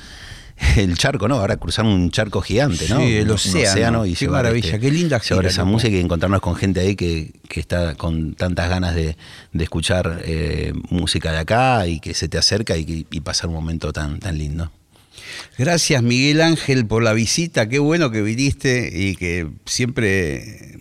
el charco, ¿no? Ahora cruzar un charco gigante, ¿no? Sí, el océano. y Qué llevar, maravilla, este, qué linda llevar gira, esa loco. música y encontrarnos con gente ahí que, que está con tantas ganas de, de escuchar eh, música de acá y que se te acerca y, y pasar un momento tan, tan lindo. Gracias Miguel Ángel por la visita, qué bueno que viniste y que siempre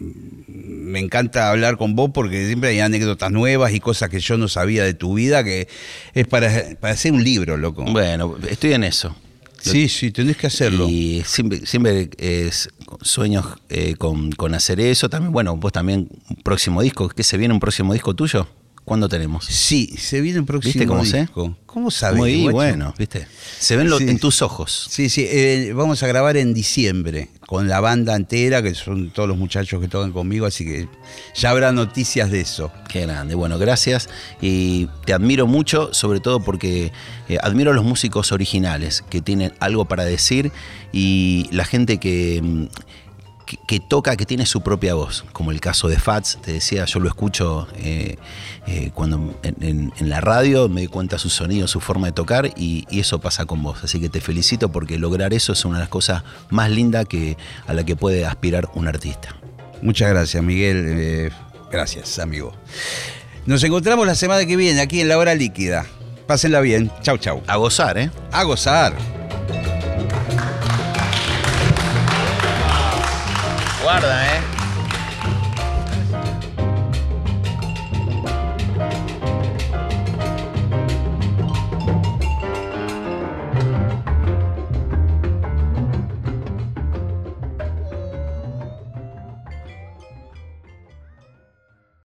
me encanta hablar con vos porque siempre hay anécdotas nuevas y cosas que yo no sabía de tu vida que es para, para hacer un libro, loco. Bueno, estoy en eso. sí, sí, tenés que hacerlo. Y siempre, siempre es sueños eh, con, con hacer eso. También, bueno, vos también, un próximo disco. ¿Qué se viene un próximo disco tuyo? ¿Cuándo tenemos? Sí, se viene un próximo ¿Viste cómo sé? ¿Cómo sabes? Muy bueno, ¿viste? Se ven lo- Sí. en tus ojos. Sí, sí, eh, vamos a grabar en diciembre con la banda entera, que son todos los muchachos que tocan conmigo, así que ya habrá noticias de eso. Qué grande. Bueno, gracias. Y te admiro mucho, sobre todo porque eh, admiro a los músicos originales que tienen algo para decir y la gente que, mm, que, que toca, que tiene su propia voz, como el caso de Fats, te decía, yo lo escucho eh, eh, cuando en, en- en la radio, me doy cuenta su sonido, su forma de tocar y, y eso pasa con vos. Así que te felicito porque lograr eso es una de las cosas más lindas que, a la que puede aspirar un artista. Muchas gracias, Miguel. eh, gracias, amigo. Nos encontramos la semana que viene aquí en La Hora Líquida. Pásenla bien. Chau, chau. A gozar, ¿eh? A gozar. Guarda, ¿eh?